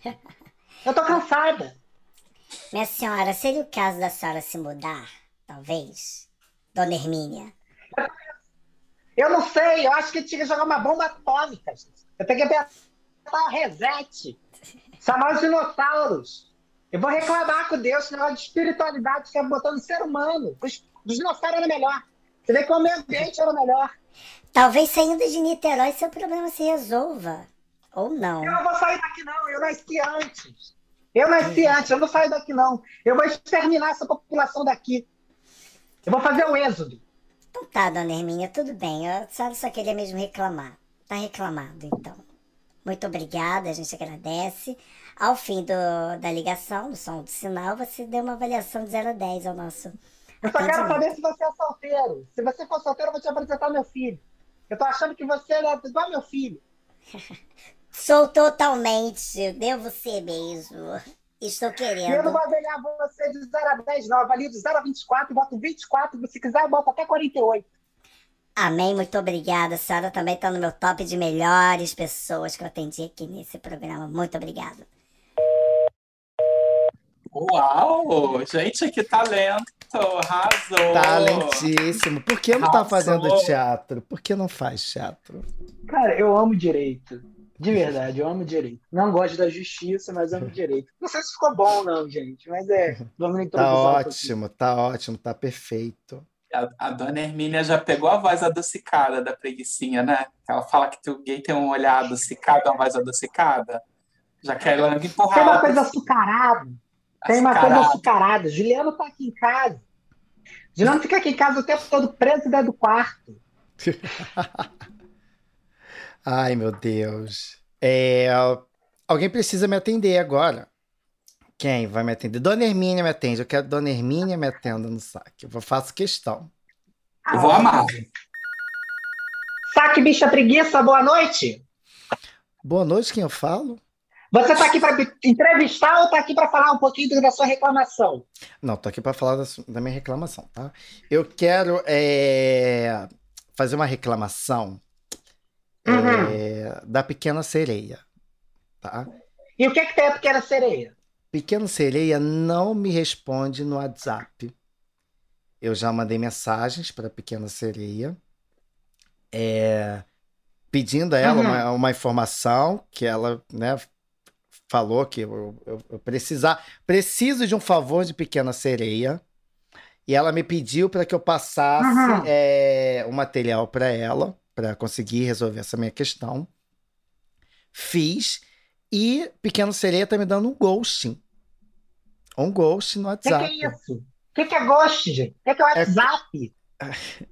Eu tô cansada. Minha senhora, seria o caso da senhora se mudar? Talvez? Dona Hermínia. Eu não sei, eu acho que tinha que jogar uma bomba atômica. gente. Eu tenho que apertar reset. Chamar os dinossauros. Eu vou reclamar com Deus negócio de espiritualidade que é botando ser humano. Os, os dinossauros era melhor. Você vê que o meio ambiente era melhor. Talvez saindo de Niterói seu problema se resolva. Ou não. Eu não vou sair daqui, não. Eu nasci antes. Eu nasci antes, eu não saio daqui, não. Eu vou exterminar essa população daqui. Eu vou fazer o êxodo. Então tá, dona Hermínia, tudo bem. A senhora só queria mesmo reclamar. Tá reclamado, então. Muito obrigada, a gente agradece. Ao fim do- da ligação, do som do sinal, você deu uma avaliação de 0 a 10 ao nosso Eu só quero saber se você é solteiro. Se você for solteiro, eu vou te apresentar meu filho. Eu tô achando que você é igual meu filho. Sou totalmente, devo ser mesmo. Estou E eu não querendo. vou avaliar você de 0 a 10, não. Eu avalio de 0 a 24 e boto 24. Se quiser, eu boto até 48. Amém, muito obrigada. A senhora também está no meu top de melhores pessoas que eu atendi aqui nesse programa. Muito obrigada. Uau! Gente, que talento! Arrasou! Talentíssimo. Por que não tá fazendo teatro? Por que não faz teatro? Cara, eu amo direito. De verdade, eu amo direito. Não gosto da justiça, mas amo direito. Não sei se ficou bom, não, gente, mas é. Vamos Tá ótimo, tá ótimo, tá perfeito. A, a, dona Hermínia já pegou a voz adocicada da preguiçinha, né? Ela fala que o gay tem um olhar adocicado, uma voz adocicada. Já quer ela empurrar. Tem uma coisa açucarada. Tem uma coisa açucarada. Juliano tá aqui em casa. Juliano fica aqui em casa o tempo todo preso dentro do quarto. Ai, meu Deus. É, alguém precisa me atender agora. Quem vai me atender? Dona Hermínia me atende. Eu quero Dona Hermínia me atenda no saque. Eu faço questão. Eu vou amar. Saque, bicha preguiça, boa noite. Boa noite, quem eu falo? Você está aqui para entrevistar ou está aqui para falar um pouquinho da sua reclamação? Não, estou aqui para falar da, da, minha reclamação, tá? Eu quero é, fazer uma reclamação uhum. é, da Pequena Sereia, tá? E o que, é que tem a Pequena Sereia? Pequena Sereia não me responde no WhatsApp. Eu já mandei mensagens para a Pequena Sereia, é, pedindo a ela uhum. uma, uma, informação que ela né, falou que eu, eu, eu precisar, preciso de um favor de Pequena Sereia. E ela me pediu para que eu passasse uhum. é, o material para ela, para conseguir resolver essa minha questão. Fiz. E Pequeno Sereia tá me dando um ghosting. Um ghost no WhatsApp. O que, que, é isso? O que, que, é ghost, gente? O que, que é, é WhatsApp?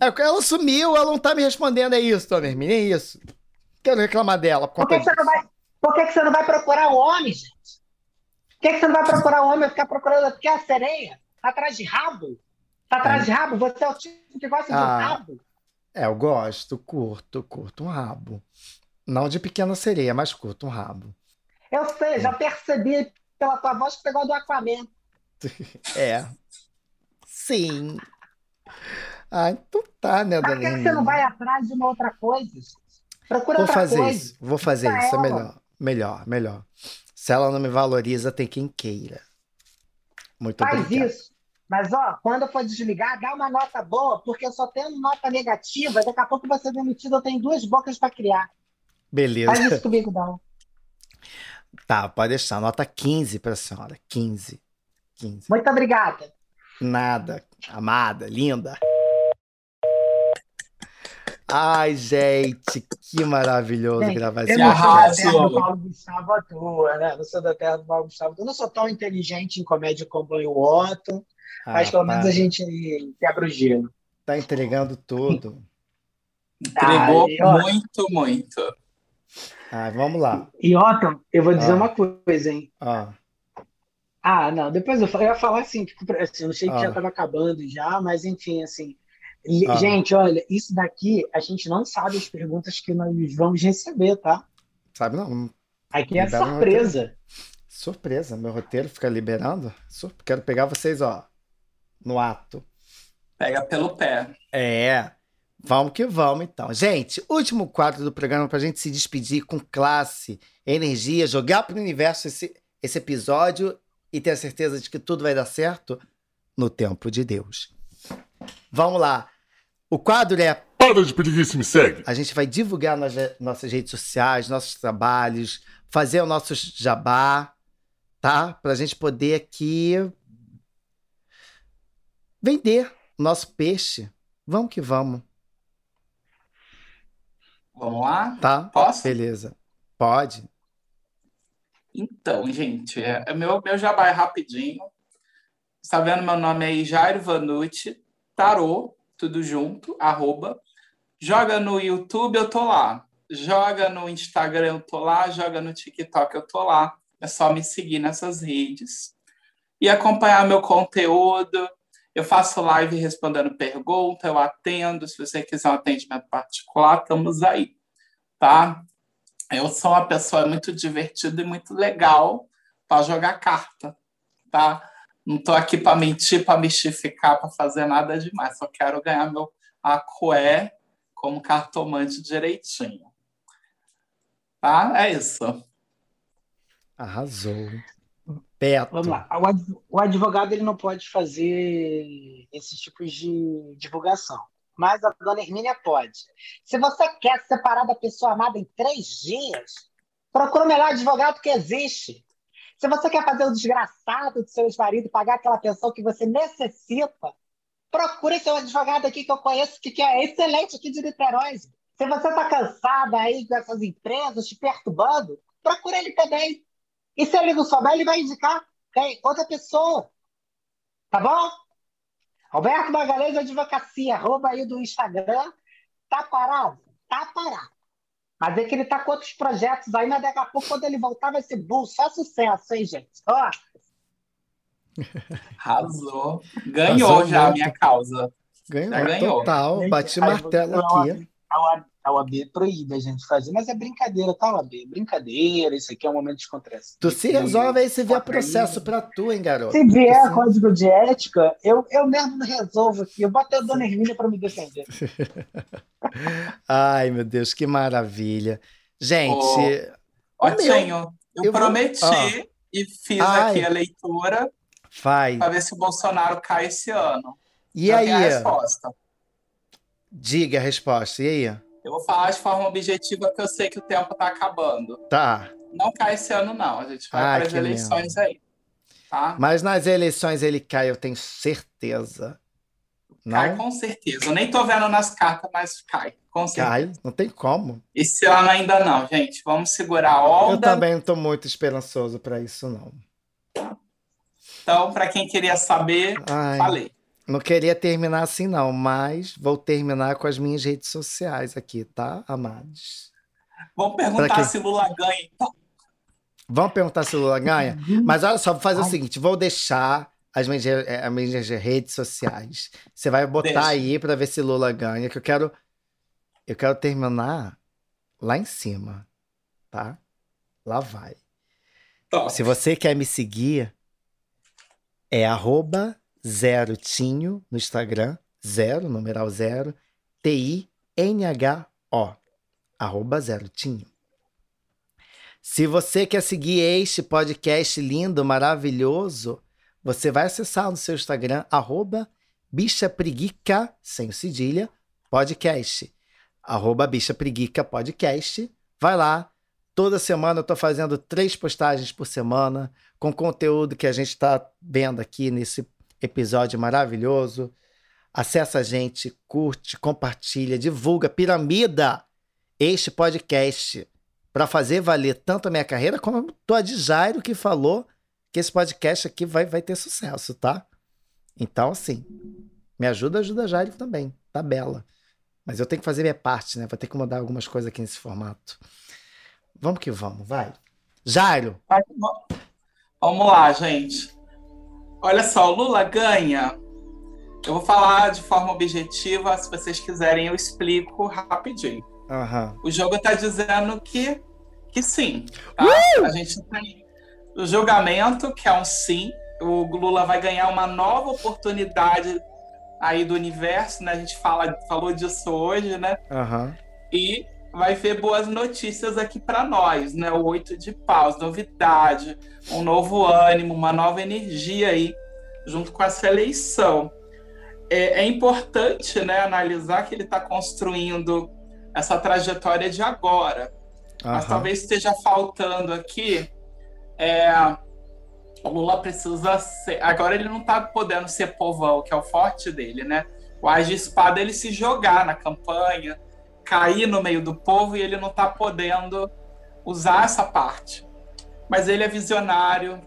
É... ela sumiu, ela não tá me respondendo, é isso, Dona Hermine, é isso. Quero reclamar dela. Por, por que, que, você não vai, por que, você não vai procurar o homem, gente? Por que, que você não vai procurar o homem e ficar procurando? Porque a sereia tá atrás de rabo. Tá atrás é. de rabo? Você é o tipo que gosta ah, de rabo? É, eu gosto, curto, curto um rabo. Não de pequena sereia, mas curto um rabo. Eu sei, já percebi pela tua voz que pegou do Aquaman. É. Sim. Ah, então tá, né, Por que, que você não vai atrás de uma outra coisa? Procura Vou outra fazer coisa. isso. Vou fazer isso, é ela. é melhor. Melhor, melhor. Se ela não me valoriza, tem quem queira. Muito Faz obrigado. isso. Mas, ó, quando for desligar, dá uma nota boa, porque só tenho nota negativa. Daqui a pouco você é demitido, eu tenho duas bocas para criar. Beleza. Faz isso comigo, não. Tá, pode deixar. Nota 15 para a senhora. 15. 15. Muito obrigada. Nada. Amada, linda. Ai, gente, que maravilhoso gente, gravar esse Eu não sou da terra do Paulo Gustavo à toa, né? Não sou da terra do Paulo Gustavo. Eu não sou tão inteligente em comédia como o Otto, ah, mas pelo menos a gente quebra o gelo. Tá entregando tudo. Entregou ah, muito, muito. Ah, vamos lá. E Otto, eu vou dizer ah. uma coisa, hein? Ah. Ah, não, depois eu, eu ia falar assim, tipo, assim, eu achei que ah. já estava acabando já, mas enfim, assim, ah. Gente, olha, isso daqui a gente não sabe as perguntas que nós vamos receber, tá? Sabe não. Aqui é surpresa. Surpresa, meu roteiro fica liberando. Quero pegar vocês, ó, no ato. Pega pelo pé. É. Vamos que vamos, então. Gente, último quadro do programa pra gente se despedir com classe, energia, jogar pro universo esse, esse episódio e ter a certeza de que tudo vai dar certo no tempo de Deus. Vamos lá. O quadro é. Para de pedir isso, me segue. A gente vai divulgar nas nossas redes sociais, nossos trabalhos, fazer o nosso jabá, tá? Pra gente poder aqui vender nosso peixe. Vamos que vamos. Vamos lá? Tá? Posso? Beleza. Pode. Então, gente, é, é meu, meu jabá é rapidinho. Está vendo meu nome aí, Jairo Vanucci, tarô tudo junto, arroba. Joga no YouTube, eu tô lá. Joga no Instagram, eu tô lá. Joga no TikTok, eu tô lá. É só me seguir nessas redes e acompanhar meu conteúdo. Eu faço live respondendo pergunta, eu atendo. Se você quiser um atendimento particular, estamos aí, tá? Eu sou uma pessoa muito divertida e muito legal para jogar carta, tá? Não estou aqui para mentir, para mistificar, para fazer nada demais. Só quero ganhar meu aqué como cartomante direitinho. Tá? É isso. Arrasou. Vamos lá. O advogado ele não pode fazer esses tipos de divulgação. Mas a dona Hermínia pode. Se você quer se separar da pessoa amada em três dias, procura o melhor advogado que existe. Se você quer fazer o desgraçado do seu ex-marido pagar aquela pensão que você necessita, procure seu advogado aqui que eu conheço, que é excelente aqui de Niterói. Se você está cansada aí dessas empresas te perturbando, procure ele também. E se ele não souber, ele vai indicar tem outra pessoa. Tá bom? Alberto Magalhães Advocacia, arroba aí do Instagram. Tá parado? Tá parado. Mas é que ele tá com outros projetos aí, mas daqui a pouco, quando ele voltar, vai ser bom. Só sucesso, hein, gente? Ó. Arrasou. Ganhou já a minha causa. Ganhou, já ganhou. total. Bati martelo aqui a OAB proíbe a gente fazer, mas é brincadeira, tá, OAB? Brincadeira, isso aqui é um momento de descontração. Tu se resolve aí se vier processo para tu, hein, garoto? Se vier tu código de ética, eu, eu mesmo resolvo aqui. Eu botei a dona Hermínia para me defender. Ai, meu Deus, que maravilha. Gente. Ó, Otinho, eu, eu prometi vou... ah. e fiz Ai. aqui a leitura. Vai. Para ver se o Bolsonaro cai esse ano. E Já aí? A resposta. Diga a resposta. E aí? Eu vou falar de forma objetiva porque eu sei que o tempo está acabando. Tá. Não cai esse ano, não. A gente vai para as eleições aí. Tá? Mas nas eleições ele cai, eu tenho certeza. Não? Cai com certeza. Eu nem tô vendo nas cartas, mas cai. Com certeza. Cai, não tem como. Esse ano ainda não, gente. Vamos segurar a onda. Eu também não tô muito esperançoso para isso, não. Então, para quem queria saber, Ai. falei. Não queria terminar assim, não, mas vou terminar com as minhas redes sociais aqui, tá, amados? Vamos perguntar se Lula ganha, então. Vamos perguntar se Lula ganha? Mas olha só, vou fazer Ai. o seguinte: vou deixar as minhas, eh, as minhas redes sociais. Você vai botar Deixa. aí para ver se Lula ganha, que eu quero. Eu quero terminar lá em cima, tá? Lá vai. Top. Se você quer me seguir, é arroba Zero Tinho no Instagram, zero, numeral zero, T-I-N-H-O, arroba Zero Tinho. Se você quer seguir este podcast lindo, maravilhoso, você vai acessar no seu Instagram, arroba Bicha Preguica, sem cedilha, podcast. Arroba Bicha Preguica Podcast. Vai lá. Toda semana eu tô fazendo três postagens por semana com conteúdo que a gente está vendo aqui nesse episódio maravilhoso. Acesse a gente, curte, compartilha, divulga, piramida este podcast para fazer valer tanto a minha carreira como a de Jairo que falou que esse podcast aqui vai, vai ter sucesso, tá? Então, assim, me ajuda, ajuda a Jairo também, tá bela. Mas eu tenho que fazer minha parte, né? Vou ter que mudar algumas coisas aqui nesse formato. Vamos que vamos, vai. Jairo. Vamos lá, gente. Olha só, o Lula ganha. Eu vou falar de forma objetiva, se vocês quiserem eu explico rapidinho. Uhum. O jogo está dizendo que, que sim. Tá? Uh! A gente tem o julgamento, que é um sim. O Lula vai ganhar uma nova oportunidade aí do universo, né? A gente fala, falou disso hoje, né? Uhum. E vai ver boas notícias aqui para nós, né? O oito de paus, novidade, um novo ânimo, uma nova energia aí, junto com essa eleição. É, é importante, né, analisar que ele está construindo essa trajetória de agora, uhum. mas talvez esteja faltando aqui. É, o Lula precisa ser. Agora ele não está podendo ser povão, que é o forte dele, né? O Age Espada ele se jogar na campanha cair no meio do povo e ele não está podendo usar essa parte. Mas ele é visionário,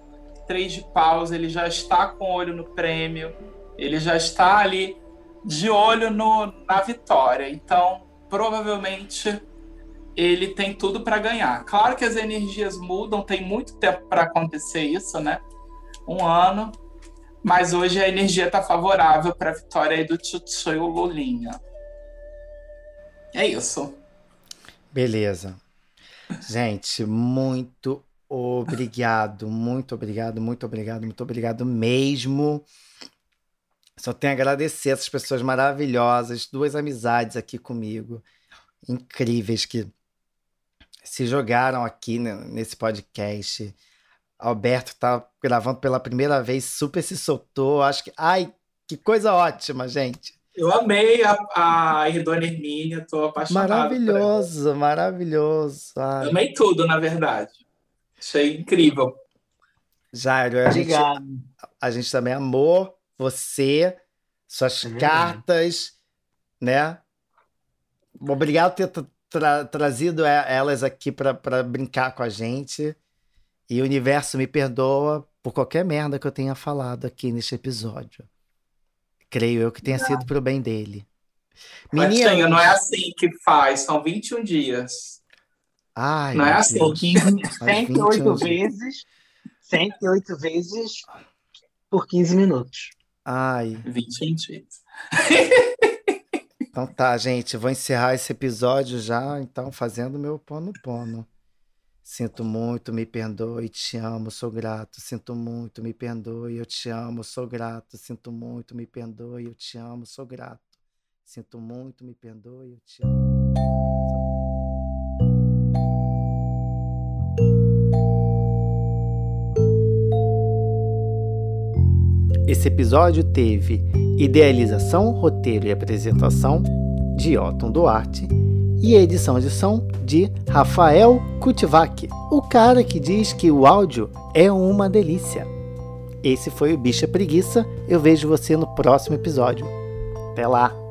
três de paus, ele já está com olho no prêmio, ele já está ali de olho no, na vitória. Então, provavelmente ele tem tudo para ganhar. Claro que as energias mudam, tem muito tempo para acontecer isso, né? Um ano, mas hoje a energia está favorável para a vitória do Tchutchu e o Lulinha. É isso. Beleza. Gente, muito obrigado, muito obrigado, muito obrigado, muito obrigado mesmo. Só tenho a agradecer essas pessoas maravilhosas, duas amizades aqui comigo, incríveis que se jogaram aqui nesse podcast Alberto tá gravando pela primeira vez, super se soltou. Acho que. Ai, que coisa ótima, gente. Eu amei a, a Irdona Hermínia, tô apaixonado. Maravilhoso, maravilhoso. Ai. Amei tudo, na verdade. Achei incrível. Jairo, a gente, a gente também amou você, suas é cartas, né? Obrigado por ter tra trazido elas aqui para brincar com a gente. E o universo me perdoa por qualquer merda que eu tenha falado aqui neste episódio. Creio eu que tenha não. sido pro bem dele. Menina, Mas, não é assim que faz, são 21 dias. Ai, não é assim. 108 vezes, 108 vezes por 15 minutos. Ai. 21 dias. Então tá, gente, vou encerrar esse episódio já, então, fazendo meu pono pono. Sinto muito, me perdoe, te amo, sou grato. Sinto muito, me perdoe, eu te amo, sou grato. Sinto muito, me perdoe, eu te amo, sou grato. Sinto muito, me perdoe, eu te amo. Esse episódio teve idealização, roteiro e apresentação de Otton Duarte e edição de som de Rafael Kutivac, o cara que diz que o áudio é uma delícia. Esse foi o Bicha Preguiça. Eu vejo você no próximo episódio. Até lá!